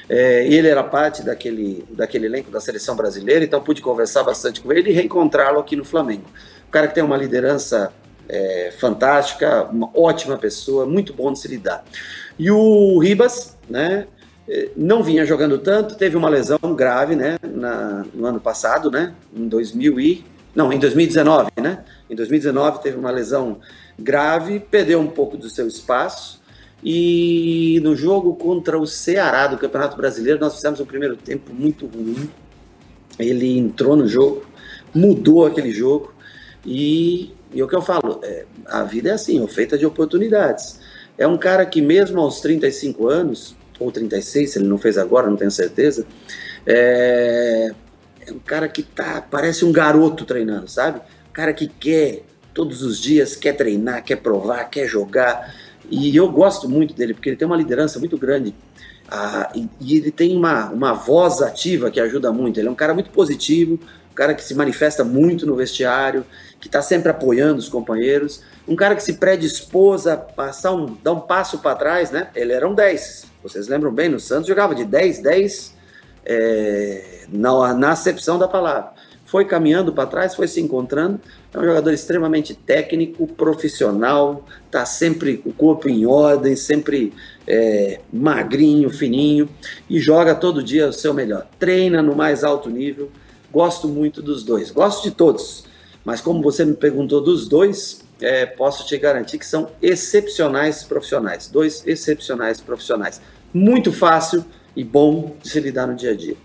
É, ele era parte daquele, daquele elenco da seleção brasileira, então pude conversar bastante com ele e reencontrá-lo aqui no Flamengo. Um cara que tem uma liderança é, fantástica, uma ótima pessoa, muito bom de se lidar. E o Ribas, né? É, não vinha jogando tanto, teve uma lesão grave, né, na, no ano passado, né, em 2000 e não, em 2019, né? Em 2019 teve uma lesão grave, perdeu um pouco do seu espaço e no jogo contra o Ceará do Campeonato Brasileiro nós fizemos um primeiro tempo muito ruim. Ele entrou no jogo, mudou aquele jogo e, e o que eu falo, é, a vida é assim, é feita de oportunidades. É um cara que mesmo aos 35 anos ou 36, se ele não fez agora, não tenho certeza. É, é um cara que tá, parece um garoto treinando, sabe? Um cara que quer todos os dias, quer treinar, quer provar, quer jogar. E eu gosto muito dele, porque ele tem uma liderança muito grande. Ah, e, e, ele tem uma, uma voz ativa que ajuda muito. Ele é um cara muito positivo, um cara que se manifesta muito no vestiário, que está sempre apoiando os companheiros, um cara que se predispôs a passar um, dar um passo para trás, né? Ele era um 10, vocês lembram bem, no Santos jogava de 10, 10 é, na, na acepção da palavra. Foi caminhando para trás, foi se encontrando. É um jogador extremamente técnico, profissional, tá sempre com o corpo em ordem, sempre é, magrinho, fininho e joga todo dia o seu melhor. Treina no mais alto nível. Gosto muito dos dois, gosto de todos. Mas como você me perguntou dos dois, é, posso te garantir que são excepcionais profissionais. Dois excepcionais profissionais. Muito fácil e bom de se lidar no dia a dia.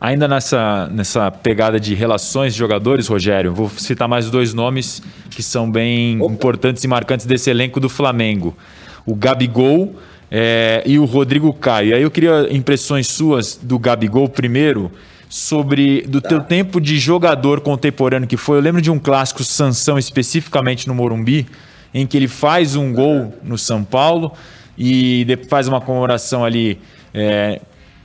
Ainda nessa, nessa pegada de relações de jogadores, Rogério, vou citar mais dois nomes que são bem Opa. importantes e marcantes desse elenco do Flamengo. O Gabigol é, e o Rodrigo Caio. Aí eu queria impressões suas do Gabigol primeiro sobre do tá. teu tempo de jogador contemporâneo que foi. Eu lembro de um clássico Sansão especificamente no Morumbi, em que ele faz um gol no São Paulo e faz uma comemoração ali é,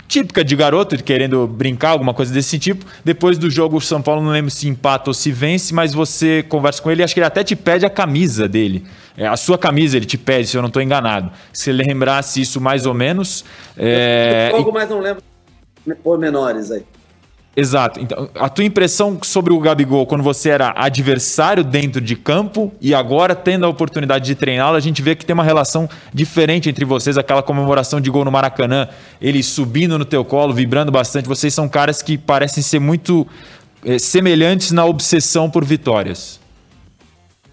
típica de garoto, querendo brincar, alguma coisa desse tipo. Depois do jogo, o São Paulo não lembro se empata ou se vence, mas você conversa com ele e acho que ele até te pede a camisa dele. É, a sua camisa ele te pede, se eu não estou enganado. Se ele lembrasse isso mais ou menos. É... Eu, eu, mas não lembro por menores aí. Exato. Então, a tua impressão sobre o Gabigol quando você era adversário dentro de campo e agora tendo a oportunidade de treiná-lo, a gente vê que tem uma relação diferente entre vocês, aquela comemoração de gol no Maracanã, ele subindo no teu colo, vibrando bastante. Vocês são caras que parecem ser muito é, semelhantes na obsessão por vitórias.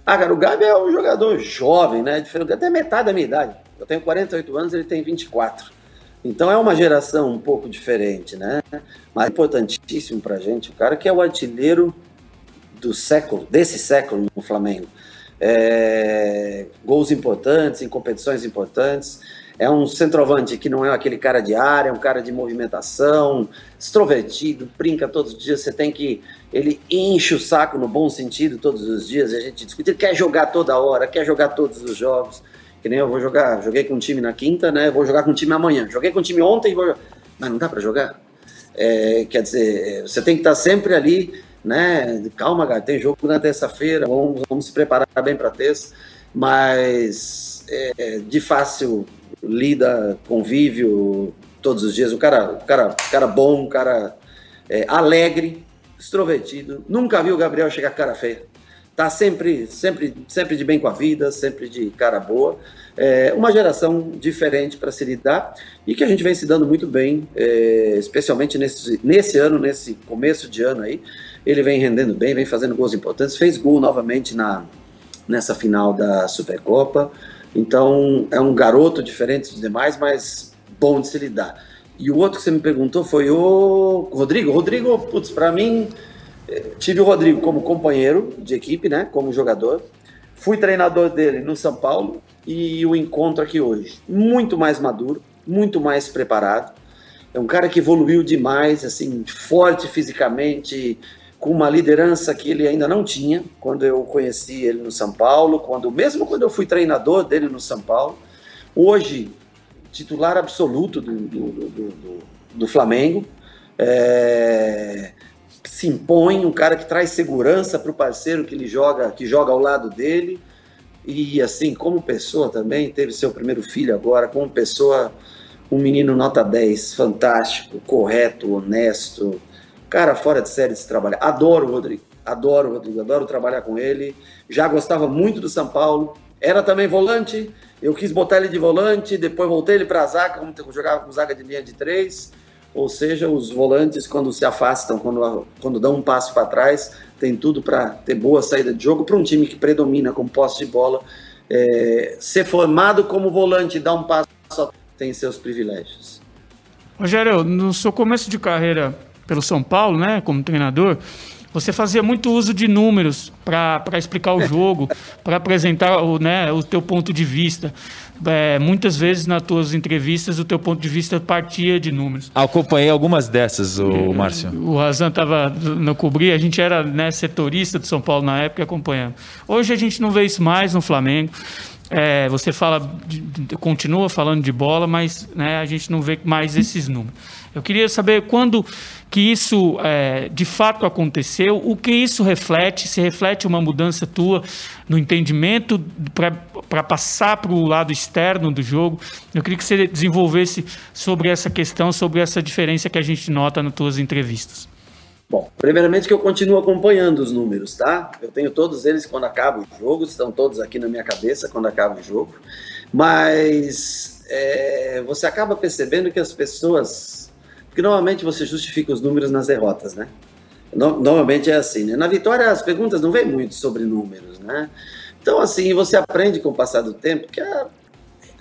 Ah, cara, o Gabi é um jogador jovem, né? Até metade da minha idade. Eu tenho 48 anos, ele tem 24. Então é uma geração um pouco diferente, né? Mas é importantíssimo para a gente, o cara que é o artilheiro do século, desse século no Flamengo. É, gols importantes, em competições importantes. É um centroavante que não é aquele cara de área, é um cara de movimentação, extrovertido, brinca todos os dias. Você tem que. Ele enche o saco no bom sentido todos os dias. A gente discute. Ele quer jogar toda hora, quer jogar todos os jogos. Que nem eu vou jogar, joguei com um time na quinta, né? Vou jogar com um time amanhã. Joguei com um time ontem vou Mas não dá para jogar. É, quer dizer, você tem que estar sempre ali, né? Calma, cara, tem jogo na terça-feira, vamos, vamos se preparar bem para terça. Mas é, de fácil lida, convívio todos os dias. O cara, o cara, o cara bom, um cara é, alegre, extrovertido. Nunca vi o Gabriel chegar cara feia tá sempre, sempre, sempre de bem com a vida, sempre de cara boa. É uma geração diferente para se lidar e que a gente vem se dando muito bem, é, especialmente nesse, nesse ano, nesse começo de ano aí. Ele vem rendendo bem, vem fazendo gols importantes, fez gol novamente na, nessa final da Supercopa. Então é um garoto diferente dos demais, mas bom de se lidar. E o outro que você me perguntou foi o Rodrigo. Rodrigo, putz, para mim tive o Rodrigo como companheiro de equipe, né, como jogador. Fui treinador dele no São Paulo e o encontro aqui hoje. Muito mais maduro, muito mais preparado. É um cara que evoluiu demais, assim, forte fisicamente, com uma liderança que ele ainda não tinha quando eu conheci ele no São Paulo, quando mesmo quando eu fui treinador dele no São Paulo. Hoje titular absoluto do, do, do, do Flamengo. É, se impõe, um cara que traz segurança para o parceiro que ele joga, que joga ao lado dele. E assim, como pessoa também, teve seu primeiro filho agora, como pessoa, um menino nota 10, fantástico, correto, honesto, cara fora de série de se trabalhar. Adoro o Rodrigo, adoro o Rodrigo, adoro trabalhar com ele. Já gostava muito do São Paulo, era também volante, eu quis botar ele de volante, depois voltei ele para a zaga, como jogava com zaga de linha de três. Ou seja, os volantes, quando se afastam, quando, quando dão um passo para trás, tem tudo para ter boa saída de jogo para um time que predomina com posse de bola. É, ser formado como volante e dar um passo tem seus privilégios. Rogério, no seu começo de carreira pelo São Paulo, né, como treinador, você fazia muito uso de números para explicar o [laughs] jogo, para apresentar o, né, o teu ponto de vista. É, muitas vezes nas tuas entrevistas o teu ponto de vista partia de números. Acompanhei algumas dessas, o é, Márcio. O Razan estava no cobrir, a gente era né, setorista do São Paulo na época acompanhando. Hoje a gente não vê isso mais no Flamengo. É, você fala, de, continua falando de bola, mas né, a gente não vê mais esses números. Eu queria saber quando que isso é, de fato aconteceu, o que isso reflete, se reflete uma mudança tua no entendimento para passar para o lado externo do jogo. Eu queria que você desenvolvesse sobre essa questão, sobre essa diferença que a gente nota nas tuas entrevistas. Bom, primeiramente que eu continuo acompanhando os números, tá? Eu tenho todos eles quando acaba o jogo, estão todos aqui na minha cabeça quando acaba o jogo, mas é, você acaba percebendo que as pessoas porque normalmente você justifica os números nas derrotas, né? No, normalmente é assim, né? Na vitória as perguntas não vêm muito sobre números, né? Então, assim, você aprende com o passar do tempo que a,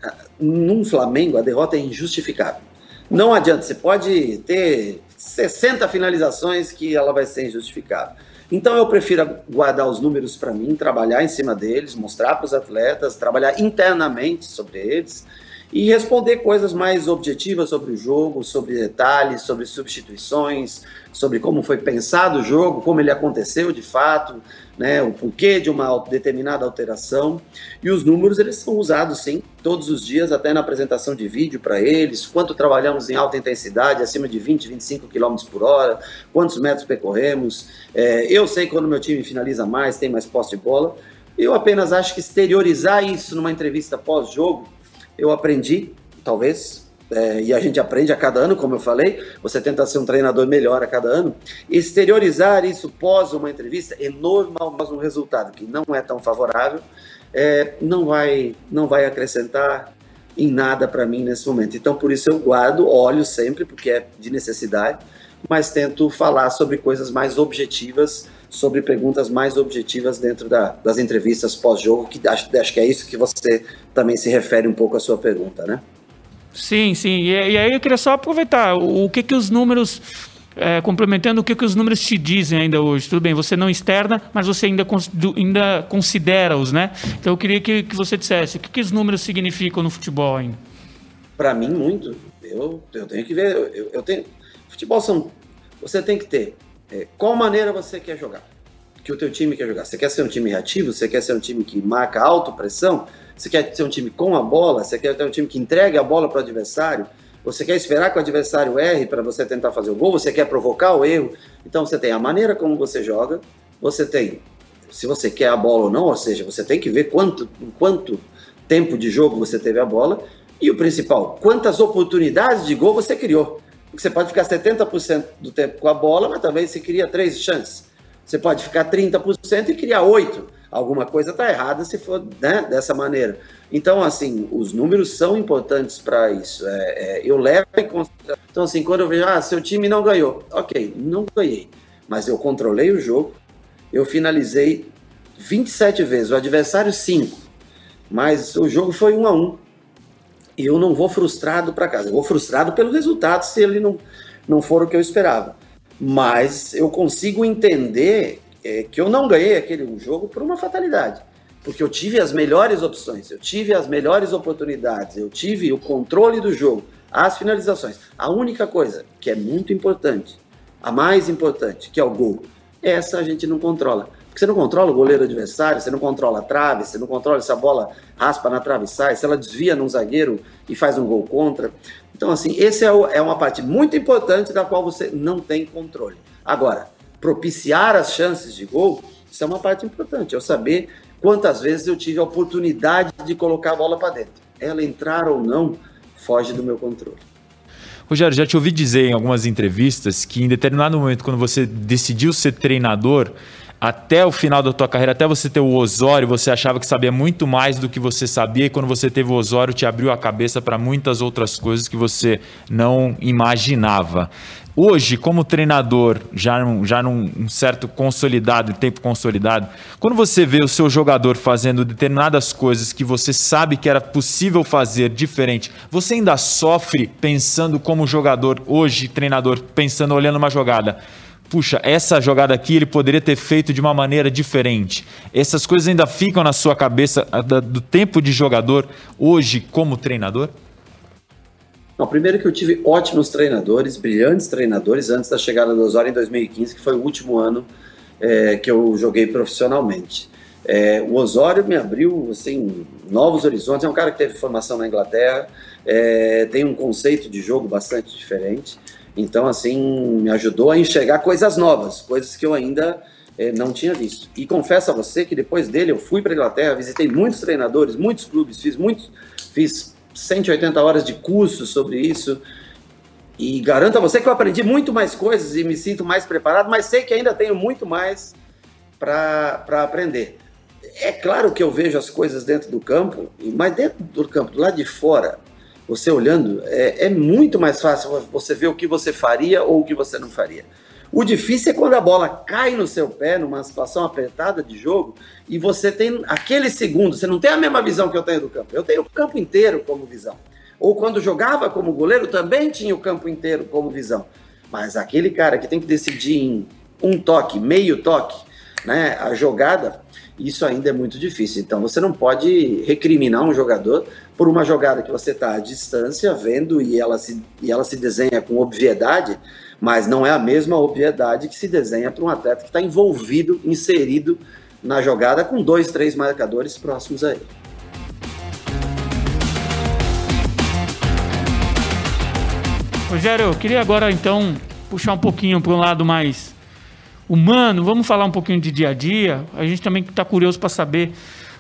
a, num Flamengo a derrota é injustificável. Não adianta, você pode ter 60 finalizações que ela vai ser injustificável. Então eu prefiro guardar os números para mim, trabalhar em cima deles, mostrar para os atletas, trabalhar internamente sobre eles e responder coisas mais objetivas sobre o jogo, sobre detalhes, sobre substituições, sobre como foi pensado o jogo, como ele aconteceu de fato, né, o porquê de uma determinada alteração. E os números eles são usados sim todos os dias, até na apresentação de vídeo para eles, quanto trabalhamos em alta intensidade, acima de 20, 25 km por hora, quantos metros percorremos. É, eu sei quando meu time finaliza mais, tem mais posse de bola. Eu apenas acho que exteriorizar isso numa entrevista pós-jogo eu aprendi, talvez, é, e a gente aprende a cada ano, como eu falei, você tenta ser um treinador melhor a cada ano, exteriorizar isso pós uma entrevista é normal, mas um resultado que não é tão favorável, é, não, vai, não vai acrescentar em nada para mim nesse momento. Então, por isso eu guardo, olho sempre, porque é de necessidade, mas tento falar sobre coisas mais objetivas, sobre perguntas mais objetivas dentro da, das entrevistas pós-jogo, que acho, acho que é isso que você também se refere um pouco à sua pergunta, né? Sim, sim. E, e aí eu queria só aproveitar o, o que que os números é, complementando o que, que os números te dizem ainda hoje. Tudo bem, você não externa, mas você ainda, ainda considera-os, né? Então eu queria que, que você dissesse o que, que os números significam no futebol ainda. Para mim, muito. Eu, eu tenho que ver. Eu, eu tenho. Futebol são. Você tem que ter é, qual maneira você quer jogar? Que o teu time quer jogar? Você quer ser um time reativo? Você quer ser um time que marca alta pressão? Você quer ser um time com a bola? Você quer ter um time que entregue a bola para o adversário? Você quer esperar que o adversário erre para você tentar fazer o gol? Você quer provocar o erro? Então você tem a maneira como você joga, você tem se você quer a bola ou não, ou seja, você tem que ver quanto, quanto tempo de jogo você teve a bola e o principal, quantas oportunidades de gol você criou. Porque você pode ficar 70% do tempo com a bola, mas também você cria três chances. Você pode ficar 30% e criar oito. Alguma coisa está errada se for né, dessa maneira. Então, assim, os números são importantes para isso. É, é, eu levo em consideração. Então, assim, quando eu vejo, ah, seu time não ganhou. Ok, não ganhei. Mas eu controlei o jogo, eu finalizei 27 vezes, o adversário 5. Mas o jogo foi 1 a 1 eu não vou frustrado para casa. Eu vou frustrado pelo resultado se ele não, não for o que eu esperava. Mas eu consigo entender é, que eu não ganhei aquele jogo por uma fatalidade. Porque eu tive as melhores opções, eu tive as melhores oportunidades, eu tive o controle do jogo, as finalizações. A única coisa que é muito importante, a mais importante, que é o gol, essa a gente não controla. Porque você não controla o goleiro adversário, você não controla a trave, você não controla se a bola raspa na trave e sai, se ela desvia num zagueiro e faz um gol contra. Então, assim, esse é, é uma parte muito importante da qual você não tem controle. Agora, propiciar as chances de gol, isso é uma parte importante. Eu saber quantas vezes eu tive a oportunidade de colocar a bola para dentro. Ela entrar ou não, foge do meu controle. Rogério, já te ouvi dizer em algumas entrevistas que em determinado momento, quando você decidiu ser treinador, até o final da tua carreira, até você ter o Osório, você achava que sabia muito mais do que você sabia, e quando você teve o Osório, te abriu a cabeça para muitas outras coisas que você não imaginava. Hoje, como treinador, já já num certo consolidado, tempo consolidado, quando você vê o seu jogador fazendo determinadas coisas que você sabe que era possível fazer diferente, você ainda sofre pensando como jogador, hoje, treinador, pensando, olhando uma jogada puxa, essa jogada aqui ele poderia ter feito de uma maneira diferente. Essas coisas ainda ficam na sua cabeça do tempo de jogador hoje como treinador? Não, primeiro que eu tive ótimos treinadores, brilhantes treinadores antes da chegada do Osório em 2015, que foi o último ano é, que eu joguei profissionalmente. É, o Osório me abriu assim novos horizontes. É um cara que teve formação na Inglaterra, é, tem um conceito de jogo bastante diferente. Então, assim, me ajudou a enxergar coisas novas, coisas que eu ainda é, não tinha visto. E confesso a você que depois dele eu fui para a Inglaterra, visitei muitos treinadores, muitos clubes, fiz muitos, fiz 180 horas de curso sobre isso. E garanto a você que eu aprendi muito mais coisas e me sinto mais preparado, mas sei que ainda tenho muito mais para aprender. É claro que eu vejo as coisas dentro do campo, mas dentro do campo, lado de fora, você olhando, é, é muito mais fácil você ver o que você faria ou o que você não faria. O difícil é quando a bola cai no seu pé, numa situação apertada de jogo, e você tem aquele segundo, você não tem a mesma visão que eu tenho do campo. Eu tenho o campo inteiro como visão. Ou quando jogava como goleiro, também tinha o campo inteiro como visão. Mas aquele cara que tem que decidir em um toque, meio toque, né, a jogada, isso ainda é muito difícil. Então você não pode recriminar um jogador por uma jogada que você está à distância, vendo e ela, se, e ela se desenha com obviedade, mas não é a mesma obviedade que se desenha para um atleta que está envolvido, inserido na jogada com dois, três marcadores próximos a ele. Rogério, eu queria agora então puxar um pouquinho para um lado mais humano, vamos falar um pouquinho de dia a dia. A gente também está curioso para saber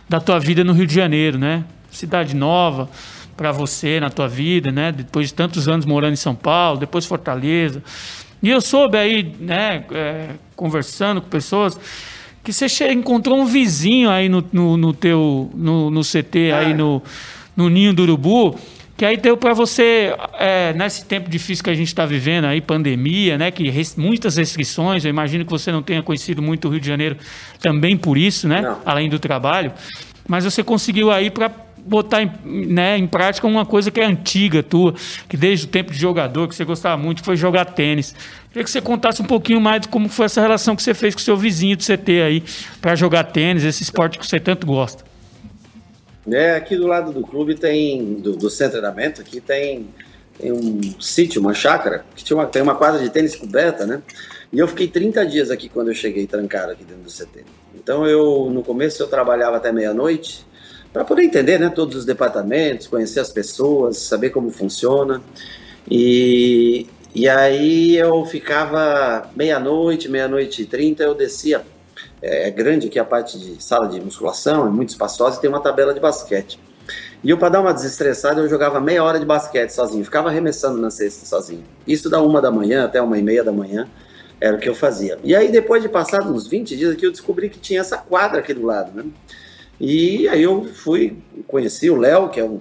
da tua vida no Rio de Janeiro, né? Cidade nova para você na tua vida, né? Depois de tantos anos morando em São Paulo, depois Fortaleza. E eu soube aí, né, é, conversando com pessoas, que você encontrou um vizinho aí no, no, no teu no, no CT, aí no, no Ninho do Urubu, que aí deu para você, é, nesse tempo difícil que a gente está vivendo aí, pandemia, né? Que res, muitas restrições, eu imagino que você não tenha conhecido muito o Rio de Janeiro também por isso, né? Não. Além do trabalho. Mas você conseguiu aí para botar em, né, em prática uma coisa que é antiga tua, que desde o tempo de jogador, que você gostava muito, foi jogar tênis. Queria que você contasse um pouquinho mais de como foi essa relação que você fez com o seu vizinho do CT aí, para jogar tênis, esse esporte que você tanto gosta. É, aqui do lado do clube tem, do, do centro de treinamento, aqui tem, tem um sítio, uma chácara, que tinha uma, tem uma quadra de tênis coberta, né? E eu fiquei 30 dias aqui quando eu cheguei trancado aqui dentro do CT. Então eu, no começo, eu trabalhava até meia-noite, para poder entender, né, todos os departamentos, conhecer as pessoas, saber como funciona. E, e aí eu ficava meia-noite, meia-noite e trinta, eu descia é, é grande aqui a parte de sala de musculação, é muito espaçosa e tem uma tabela de basquete. E eu, para dar uma desestressada, eu jogava meia hora de basquete sozinho, ficava arremessando na cesta sozinho. Isso da uma da manhã até uma e meia da manhã era o que eu fazia. E aí, depois de passar uns 20 dias aqui, eu descobri que tinha essa quadra aqui do lado, né? E aí eu fui, conheci o Léo, que é um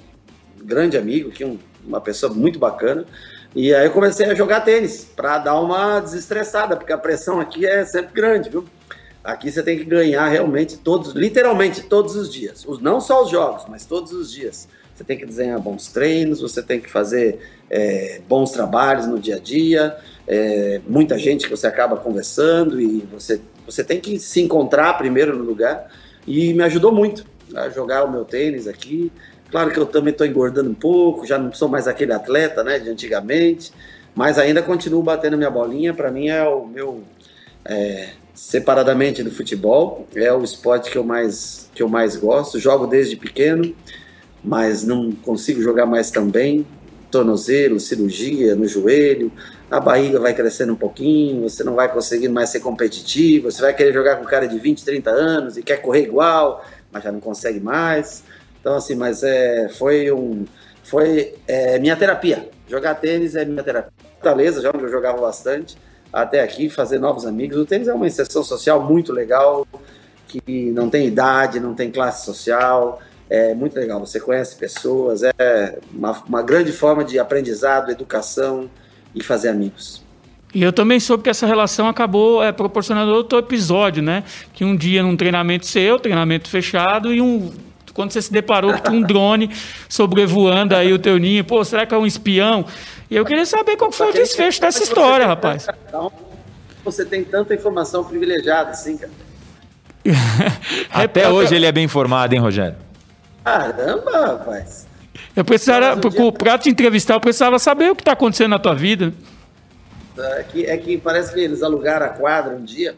grande amigo, que é um, uma pessoa muito bacana, e aí eu comecei a jogar tênis para dar uma desestressada, porque a pressão aqui é sempre grande, viu? Aqui você tem que ganhar realmente todos, literalmente todos os dias. Não só os jogos, mas todos os dias. Você tem que desenhar bons treinos, você tem que fazer é, bons trabalhos no dia a dia, é, muita gente que você acaba conversando e você, você tem que se encontrar primeiro no lugar. E me ajudou muito a jogar o meu tênis aqui. Claro que eu também estou engordando um pouco, já não sou mais aquele atleta né, de antigamente, mas ainda continuo batendo minha bolinha. Para mim é o meu é, separadamente do futebol. É o esporte que eu mais, que eu mais gosto. Jogo desde pequeno, mas não consigo jogar mais também. Tornozelo, cirurgia no joelho, a barriga vai crescendo um pouquinho, você não vai conseguindo mais ser competitivo, você vai querer jogar com um cara de 20, 30 anos e quer correr igual, mas já não consegue mais. Então, assim, mas é, foi um. Foi é, minha terapia. Jogar tênis é minha terapia. Fortaleza, já onde eu jogava bastante até aqui, fazer novos amigos. O tênis é uma inserção social muito legal, que não tem idade, não tem classe social, é muito legal. Você conhece pessoas, é uma, uma grande forma de aprendizado, educação e fazer amigos. E eu também soube que essa relação acabou é, proporcionando outro episódio, né? Que um dia num treinamento seu, treinamento fechado, e um quando você se deparou com um drone sobrevoando aí o teu ninho, pô, será que é um espião? E eu queria saber qual foi o desfecho dessa história, rapaz. Você tem tanta informação privilegiada assim, cara. [laughs] Até hoje ele é bem informado, hein, Rogério? Caramba, rapaz. Eu precisava, dia... para te entrevistar, eu precisava saber o que está acontecendo na tua vida. É que, é que parece que eles alugaram a quadra um dia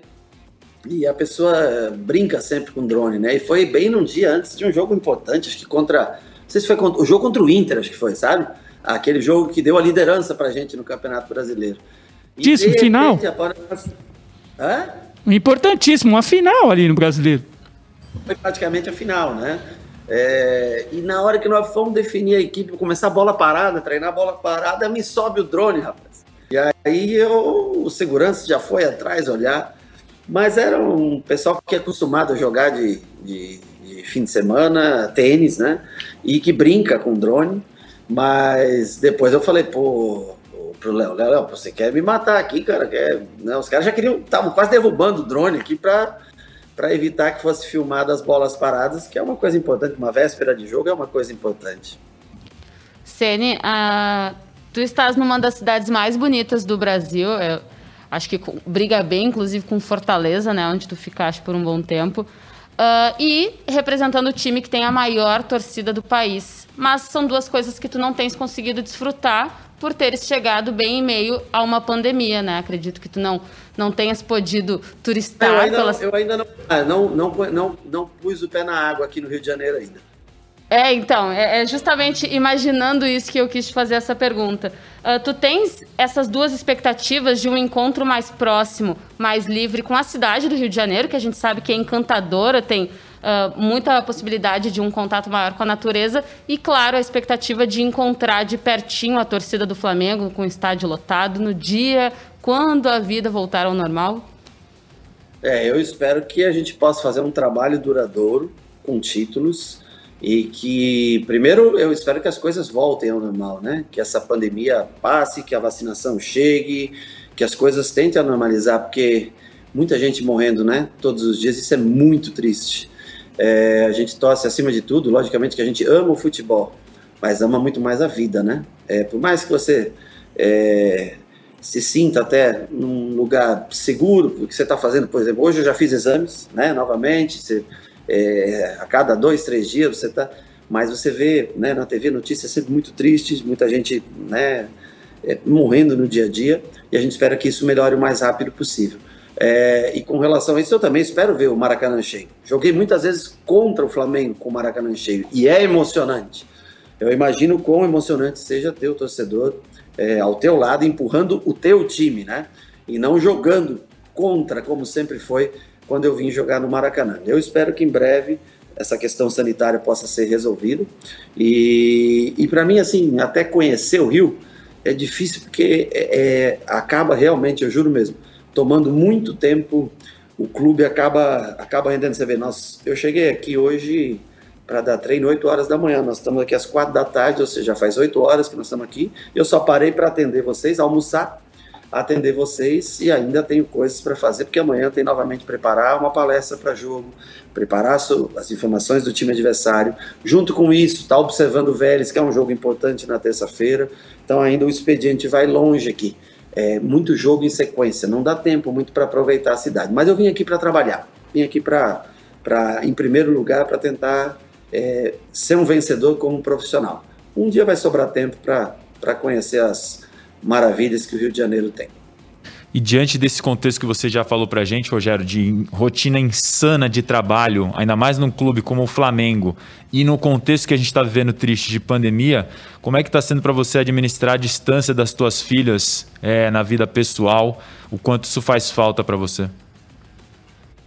e a pessoa brinca sempre com drone, né? E foi bem num dia antes de um jogo importante, acho que contra. Não sei se foi contra, o jogo contra o Inter, acho que foi, sabe? Aquele jogo que deu a liderança para a gente no Campeonato Brasileiro. Isso, final. Hã? Importantíssimo, uma final ali no Brasileiro. Foi praticamente a final, né? É, e na hora que nós fomos definir a equipe, começar a bola parada, treinar a bola parada, me sobe o drone, rapaz. E aí eu, o segurança já foi atrás olhar, mas era um pessoal que é acostumado a jogar de, de, de fim de semana, tênis, né? E que brinca com drone. Mas depois eu falei, pô, pro Léo, Léo, você quer me matar aqui, cara? Quer... Não, os caras já queriam, estavam quase derrubando o drone aqui para para evitar que fosse filmado as bolas paradas, que é uma coisa importante, uma véspera de jogo é uma coisa importante. Sene, uh, tu estás numa das cidades mais bonitas do Brasil, acho que briga bem, inclusive com Fortaleza, né, onde tu ficaste por um bom tempo. Uh, e representando o time que tem a maior torcida do país. Mas são duas coisas que tu não tens conseguido desfrutar por teres chegado bem em meio a uma pandemia, né? Acredito que tu não, não tenhas podido turistar. Eu ainda, pelas... eu ainda não, ah, não, não, não, não pus o pé na água aqui no Rio de Janeiro ainda. É, então, é, é, justamente imaginando isso que eu quis fazer essa pergunta. Uh, tu tens essas duas expectativas de um encontro mais próximo, mais livre com a cidade do Rio de Janeiro, que a gente sabe que é encantadora, tem uh, muita possibilidade de um contato maior com a natureza, e, claro, a expectativa de encontrar de pertinho a torcida do Flamengo com o estádio lotado no dia quando a vida voltar ao normal? É, eu espero que a gente possa fazer um trabalho duradouro com títulos e que, primeiro, eu espero que as coisas voltem ao normal, né? Que essa pandemia passe, que a vacinação chegue, que as coisas tentem a normalizar, porque muita gente morrendo, né? Todos os dias, isso é muito triste. É, a gente torce acima de tudo, logicamente que a gente ama o futebol, mas ama muito mais a vida, né? É, por mais que você é, se sinta até num lugar seguro, porque você está fazendo, por exemplo, hoje eu já fiz exames, né? Novamente, você é, a cada dois, três dias você está. Mas você vê né, na TV notícias sempre muito tristes, muita gente né, é, morrendo no dia a dia, e a gente espera que isso melhore o mais rápido possível. É, e com relação a isso, eu também espero ver o Maracanã cheio. Joguei muitas vezes contra o Flamengo com o Maracanã cheio, e é emocionante. Eu imagino quão emocionante seja ter o torcedor é, ao teu lado, empurrando o teu time, né? E não jogando contra, como sempre foi quando eu vim jogar no Maracanã. Eu espero que em breve essa questão sanitária possa ser resolvida. E, e para mim, assim, até conhecer o Rio é difícil porque é, é, acaba realmente, eu juro mesmo, tomando muito tempo. O clube acaba, acaba rendendo. Você vê, eu cheguei aqui hoje para dar treino 8 horas da manhã. Nós estamos aqui às 4 da tarde, ou seja, faz 8 horas que nós estamos aqui. Eu só parei para atender vocês, almoçar atender vocês e ainda tenho coisas para fazer, porque amanhã tem novamente preparar uma palestra para jogo, preparar as informações do time adversário. Junto com isso, está observando o Vélez, que é um jogo importante na terça-feira. Então ainda o expediente vai longe aqui. É, muito jogo em sequência, não dá tempo muito para aproveitar a cidade. Mas eu vim aqui para trabalhar, vim aqui para, em primeiro lugar, para tentar é, ser um vencedor como profissional. Um dia vai sobrar tempo para conhecer as, maravilhas que o Rio de Janeiro tem. E diante desse contexto que você já falou pra gente, Rogério, de rotina insana de trabalho, ainda mais num clube como o Flamengo, e no contexto que a gente está vivendo triste de pandemia, como é que está sendo para você administrar a distância das tuas filhas é, na vida pessoal? O quanto isso faz falta para você?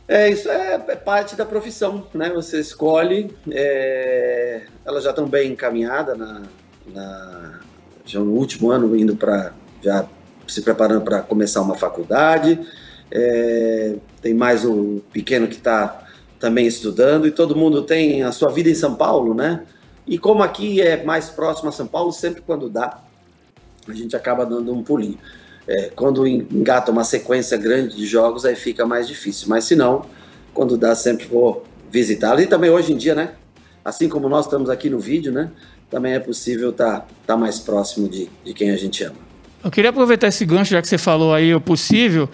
É, isso é, é, parte da profissão, né? Você escolhe, é, elas já estão bem encaminhadas na, na, já no último ano indo para já se preparando para começar uma faculdade. É, tem mais um pequeno que está também estudando e todo mundo tem a sua vida em São Paulo, né? E como aqui é mais próximo a São Paulo, sempre quando dá, a gente acaba dando um pulinho. É, quando engata uma sequência grande de jogos, aí fica mais difícil. Mas se não, quando dá, sempre vou visitá-lo. E também hoje em dia, né? Assim como nós estamos aqui no vídeo, né? Também é possível estar tá, tá mais próximo de, de quem a gente ama. Eu queria aproveitar esse gancho, já que você falou aí o possível.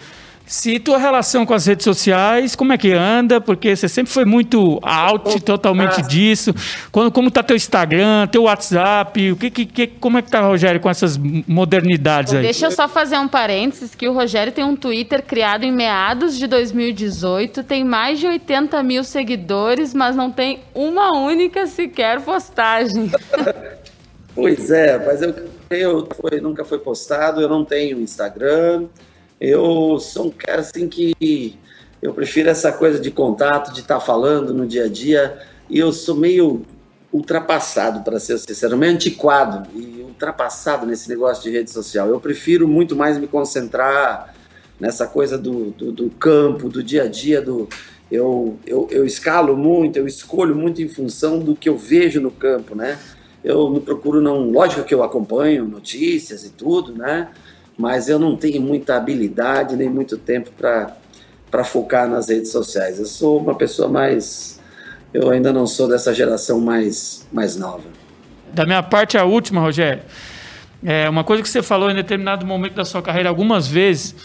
Se tua relação com as redes sociais, como é que anda? Porque você sempre foi muito out totalmente disso. Como, como tá teu Instagram, teu WhatsApp? O que, que, como é que tá, Rogério, com essas modernidades aí? Deixa eu só fazer um parênteses, que o Rogério tem um Twitter criado em meados de 2018, tem mais de 80 mil seguidores, mas não tem uma única sequer postagem. [laughs] pois é, mas eu eu foi, nunca foi postado, eu não tenho Instagram. Eu sou um cara assim que eu prefiro essa coisa de contato, de estar tá falando no dia a dia. E eu sou meio ultrapassado, para ser sincero, meio antiquado e ultrapassado nesse negócio de rede social. Eu prefiro muito mais me concentrar nessa coisa do, do, do campo, do dia a dia, do, eu, eu, eu escalo muito, eu escolho muito em função do que eu vejo no campo, né? eu não procuro não, lógico que eu acompanho notícias e tudo, né? Mas eu não tenho muita habilidade nem muito tempo para focar nas redes sociais. Eu sou uma pessoa mais eu ainda não sou dessa geração mais mais nova. Da minha parte a última, Rogério. É uma coisa que você falou em determinado momento da sua carreira algumas vezes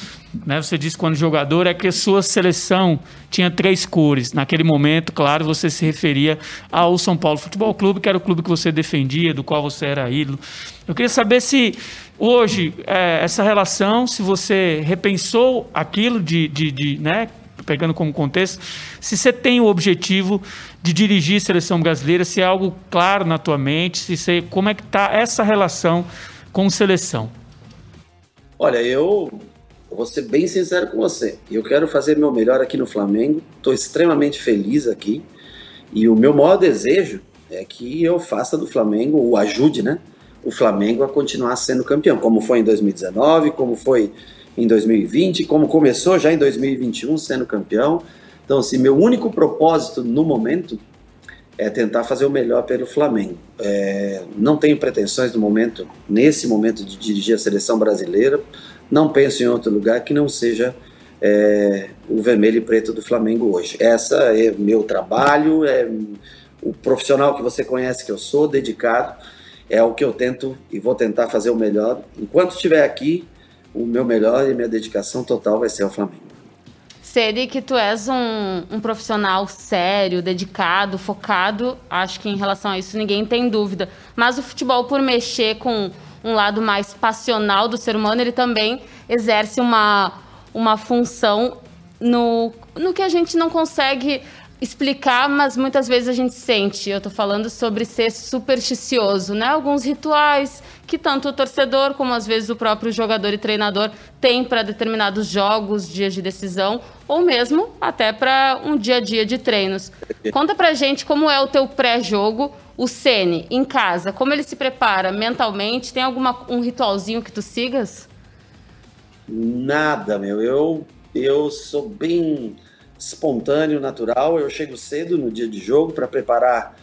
né? Você disse quando jogador é que a sua seleção tinha três cores. Naquele momento, claro, você se referia ao São Paulo Futebol Clube, que era o clube que você defendia, do qual você era ídolo. Eu queria saber se hoje é, essa relação, se você repensou aquilo de, de, de né? pegando como contexto, se você tem o objetivo de dirigir a seleção brasileira, se é algo claro na tua mente, se você, como é que está essa relação com seleção? Olha, eu vou ser bem sincero com você. Eu quero fazer meu melhor aqui no Flamengo. Estou extremamente feliz aqui. E o meu maior desejo é que eu faça do Flamengo, o ajude, né? O Flamengo a continuar sendo campeão, como foi em 2019, como foi em 2020, como começou já em 2021 sendo campeão. Então, assim, meu único propósito no momento é tentar fazer o melhor pelo Flamengo. É, não tenho pretensões no momento, nesse momento, de dirigir a seleção brasileira não penso em outro lugar que não seja é, o vermelho e preto do Flamengo hoje. Essa é meu trabalho, é o profissional que você conhece que eu sou, dedicado, é o que eu tento e vou tentar fazer o melhor. Enquanto estiver aqui, o meu melhor e minha dedicação total vai ser ao Flamengo. Sede que tu és um, um profissional sério, dedicado, focado, acho que em relação a isso ninguém tem dúvida. Mas o futebol, por mexer com um lado mais passional do ser humano, ele também exerce uma, uma função no, no que a gente não consegue explicar, mas muitas vezes a gente sente. Eu estou falando sobre ser supersticioso, né? Alguns rituais que tanto o torcedor como às vezes o próprio jogador e treinador tem para determinados jogos, dias de decisão, ou mesmo até para um dia a dia de treinos. Conta pra gente como é o teu pré-jogo, o Sene em casa, como ele se prepara mentalmente? Tem alguma um ritualzinho que tu sigas? Nada, meu. Eu eu sou bem espontâneo, natural. Eu chego cedo no dia de jogo para preparar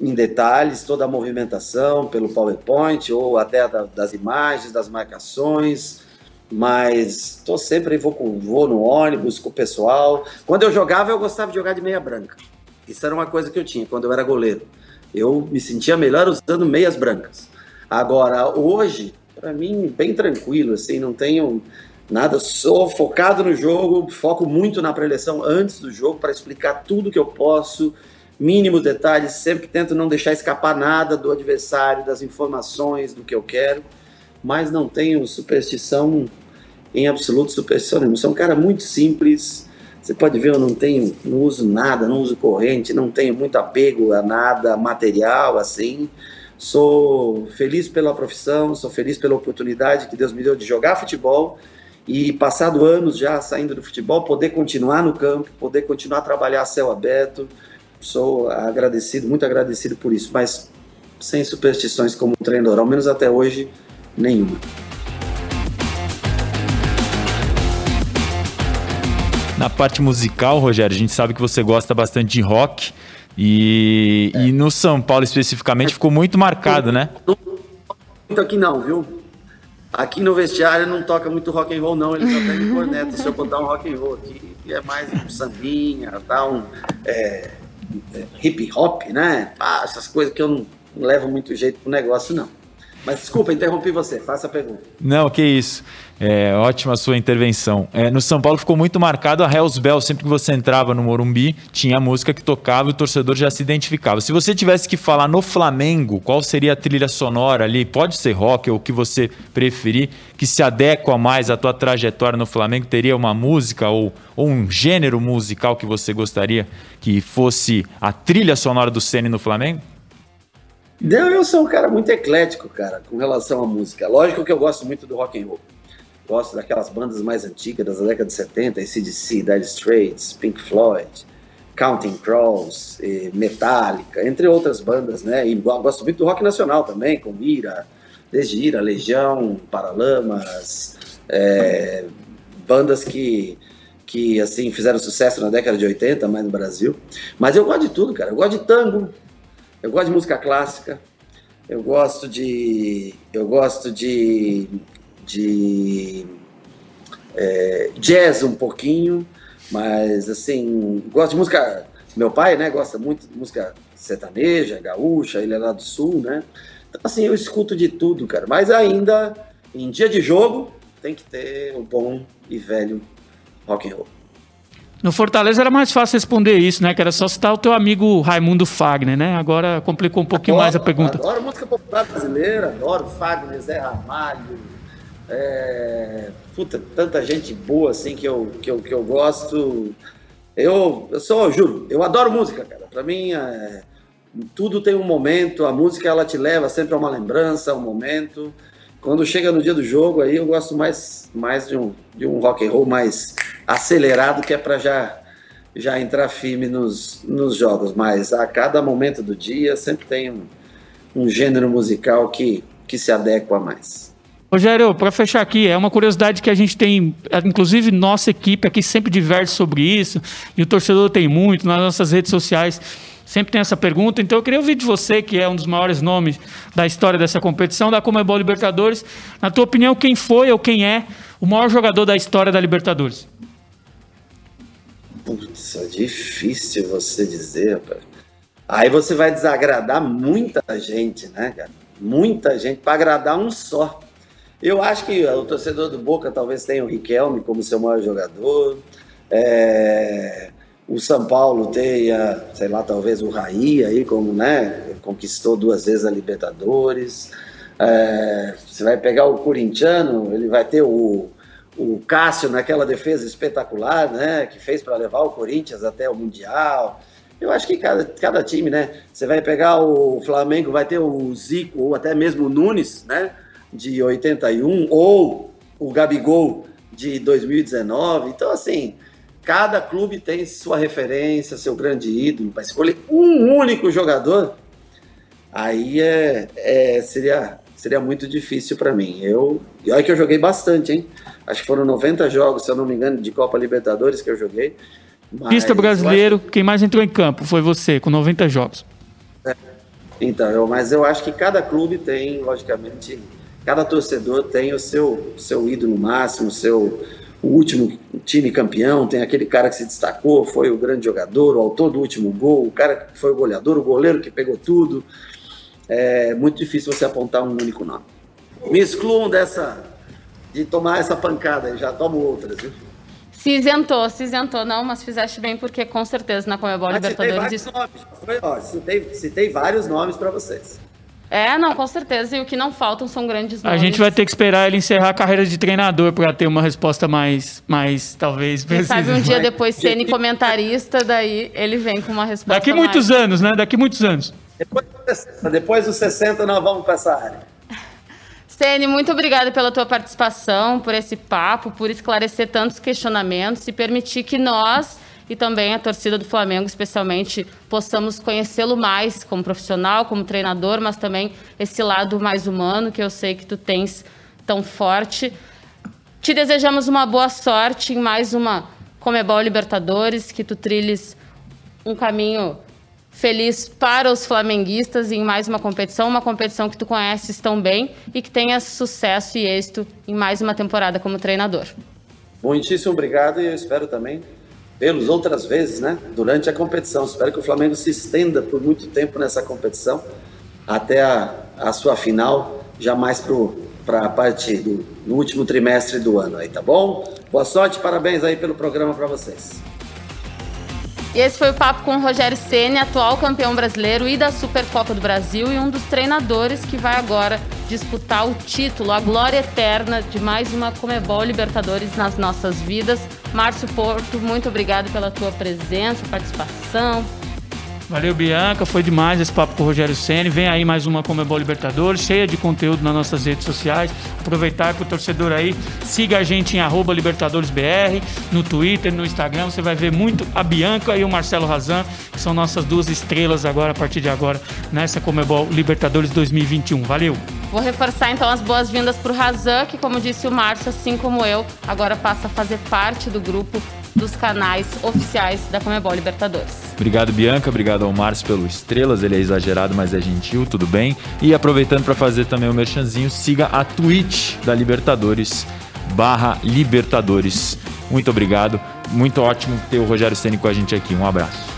em detalhes toda a movimentação pelo PowerPoint ou até da, das imagens, das marcações. Mas estou sempre vou, com, vou no ônibus com o pessoal. Quando eu jogava, eu gostava de jogar de meia branca. Isso era uma coisa que eu tinha quando eu era goleiro. Eu me sentia melhor usando meias brancas. Agora, hoje, para mim, bem tranquilo, assim, não tenho nada, sou focado no jogo, foco muito na preleção antes do jogo para explicar tudo que eu posso, mínimos detalhes, sempre tento não deixar escapar nada do adversário, das informações, do que eu quero, mas não tenho superstição em absoluto superstição nenhuma. Sou um cara muito simples. Você pode ver, eu não tenho, não uso nada, não uso corrente, não tenho muito apego a nada material assim. Sou feliz pela profissão, sou feliz pela oportunidade que Deus me deu de jogar futebol e passado anos já saindo do futebol, poder continuar no campo, poder continuar a trabalhar a céu aberto. Sou agradecido, muito agradecido por isso, mas sem superstições como treinador, ao menos até hoje, nenhuma. Na parte musical, Rogério, a gente sabe que você gosta bastante de rock. E, é. e no São Paulo especificamente ficou muito marcado, né? Muito aqui não, viu? Aqui no vestiário não toca muito rock and roll, não. Ele só pega corneta. Se eu botar um rock and roll aqui, é mais um sambinha, tá um é, é, hip hop, né? Ah, essas coisas que eu não, não levo muito jeito pro negócio, não. Mas desculpa, interrompi você. Faça a pergunta. Não, que isso. É, ótima a sua intervenção. É, no São Paulo ficou muito marcado a Hells Bell. Sempre que você entrava no Morumbi, tinha a música que tocava e o torcedor já se identificava. Se você tivesse que falar no Flamengo, qual seria a trilha sonora ali? Pode ser rock ou o que você preferir, que se adequa mais à tua trajetória no Flamengo? Teria uma música ou, ou um gênero musical que você gostaria que fosse a trilha sonora do Ceni no Flamengo? Eu sou um cara muito eclético, cara, com relação à música. Lógico que eu gosto muito do rock and roll. Gosto daquelas bandas mais antigas, das décadas de 70, ACDC, Dire Straits, Pink Floyd, Counting Crows, Metallica, entre outras bandas, né? E gosto muito do rock nacional também, com Ira, desde Ira, Legião, Paralamas, é, bandas que, que, assim, fizeram sucesso na década de 80, mais no Brasil. Mas eu gosto de tudo, cara. Eu gosto de tango, eu gosto de música clássica, eu gosto de... Eu gosto de de é, jazz um pouquinho, mas assim, gosto de música. Meu pai, né, gosta muito de música sertaneja, gaúcha, ele é lá do sul, né? Então, assim, eu escuto de tudo, cara. Mas ainda, em dia de jogo, tem que ter o bom e velho rock and roll. No Fortaleza era mais fácil responder isso, né? Que era só citar o teu amigo Raimundo Fagner, né? Agora complicou um pouquinho adoro, mais a pergunta. Adoro música popular brasileira, adoro Fagner, Zé Ramalho, é, puta, tanta gente boa assim que eu, que eu, que eu gosto. Eu, eu sou, eu juro, eu adoro música, cara. Pra mim, é, tudo tem um momento. A música ela te leva sempre a uma lembrança, a um momento. Quando chega no dia do jogo, aí eu gosto mais, mais de, um, de um rock and roll mais acelerado, que é para já já entrar firme nos, nos jogos. Mas a cada momento do dia sempre tem um, um gênero musical que, que se adequa mais. Rogério, para fechar aqui, é uma curiosidade que a gente tem, inclusive nossa equipe aqui sempre diverte sobre isso, e o torcedor tem muito, nas nossas redes sociais sempre tem essa pergunta. Então eu queria ouvir de você, que é um dos maiores nomes da história dessa competição, da Comebol Libertadores. Na tua opinião, quem foi ou quem é o maior jogador da história da Libertadores? Putz, é difícil você dizer, rapaz. Aí você vai desagradar muita gente, né, cara? Muita gente, para agradar um só. Eu acho que o torcedor do Boca talvez tenha o Riquelme como seu maior jogador. É, o São Paulo tenha, sei lá, talvez o Raí aí, como, né, conquistou duas vezes a Libertadores. É, você vai pegar o corintiano, ele vai ter o, o Cássio naquela defesa espetacular, né, que fez para levar o Corinthians até o Mundial. Eu acho que cada, cada time, né, você vai pegar o Flamengo, vai ter o Zico ou até mesmo o Nunes, né, de 81 ou o Gabigol de 2019. Então, assim, cada clube tem sua referência, seu grande ídolo. Para escolher um único jogador, aí é, é seria, seria muito difícil para mim. Eu, e olha que eu joguei bastante, hein? Acho que foram 90 jogos, se eu não me engano, de Copa Libertadores que eu joguei. Pista brasileiro, acho... quem mais entrou em campo foi você, com 90 jogos. É. Então, eu, mas eu acho que cada clube tem, logicamente, Cada torcedor tem o seu, seu ídolo máximo, o seu o último time campeão, tem aquele cara que se destacou, foi o grande jogador, o autor do último gol, o cara que foi o goleador, o goleiro que pegou tudo. É muito difícil você apontar um único nome. Me excluam dessa, de tomar essa pancada, já tomo outras, viu? Se isentou, se isentou, não, mas fizeste bem, porque com certeza na Comebol Libertadores. Citei vários, isso... nomes, foi, ó, citei, citei vários nomes para vocês. É, não, com certeza. E o que não faltam são grandes nomes. A gente vai ter que esperar ele encerrar a carreira de treinador para ter uma resposta mais, mais talvez, Quem precisa. sabe um dia depois sendo comentarista, daí ele vem com uma resposta Daqui mais- muitos anos, né? Daqui muitos anos. Depois, dos 60, depois dos 60 nós vamos para essa área. Sene, muito obrigada pela tua participação, por esse papo, por esclarecer tantos questionamentos e permitir que nós e também a torcida do Flamengo, especialmente, possamos conhecê-lo mais como profissional, como treinador, mas também esse lado mais humano que eu sei que tu tens tão forte. Te desejamos uma boa sorte em mais uma Comebol Libertadores, que tu trilhes um caminho feliz para os flamenguistas em mais uma competição, uma competição que tu conheces tão bem e que tenha sucesso e êxito em mais uma temporada como treinador. Muitíssimo obrigado e eu espero também vê-los outras vezes, né? Durante a competição. Espero que o Flamengo se estenda por muito tempo nessa competição até a, a sua final, jamais para a parte do no último trimestre do ano aí, tá bom? Boa sorte, parabéns aí pelo programa para vocês. E esse foi o papo com o Rogério Ceni, atual campeão brasileiro e da Supercopa do Brasil e um dos treinadores que vai agora disputar o título, a glória eterna de mais uma Comebol Libertadores nas nossas vidas. Márcio Porto, muito obrigado pela tua presença, participação. Valeu, Bianca. Foi demais esse papo com o Rogério Senni. Vem aí mais uma Comebol Libertadores, cheia de conteúdo nas nossas redes sociais. Aproveitar que o torcedor aí siga a gente em LibertadoresBR, no Twitter, no Instagram. Você vai ver muito a Bianca e o Marcelo Razan, que são nossas duas estrelas agora, a partir de agora, nessa Comebol Libertadores 2021. Valeu! Vou reforçar então as boas-vindas para o Razan, que, como disse o Márcio, assim como eu, agora passa a fazer parte do grupo dos canais oficiais da Comebol Libertadores. Obrigado, Bianca. Obrigado ao Márcio pelo Estrelas. Ele é exagerado, mas é gentil, tudo bem. E aproveitando para fazer também o merchanzinho, siga a Twitch da Libertadores, barra Libertadores. Muito obrigado. Muito ótimo ter o Rogério Ceni com a gente aqui. Um abraço.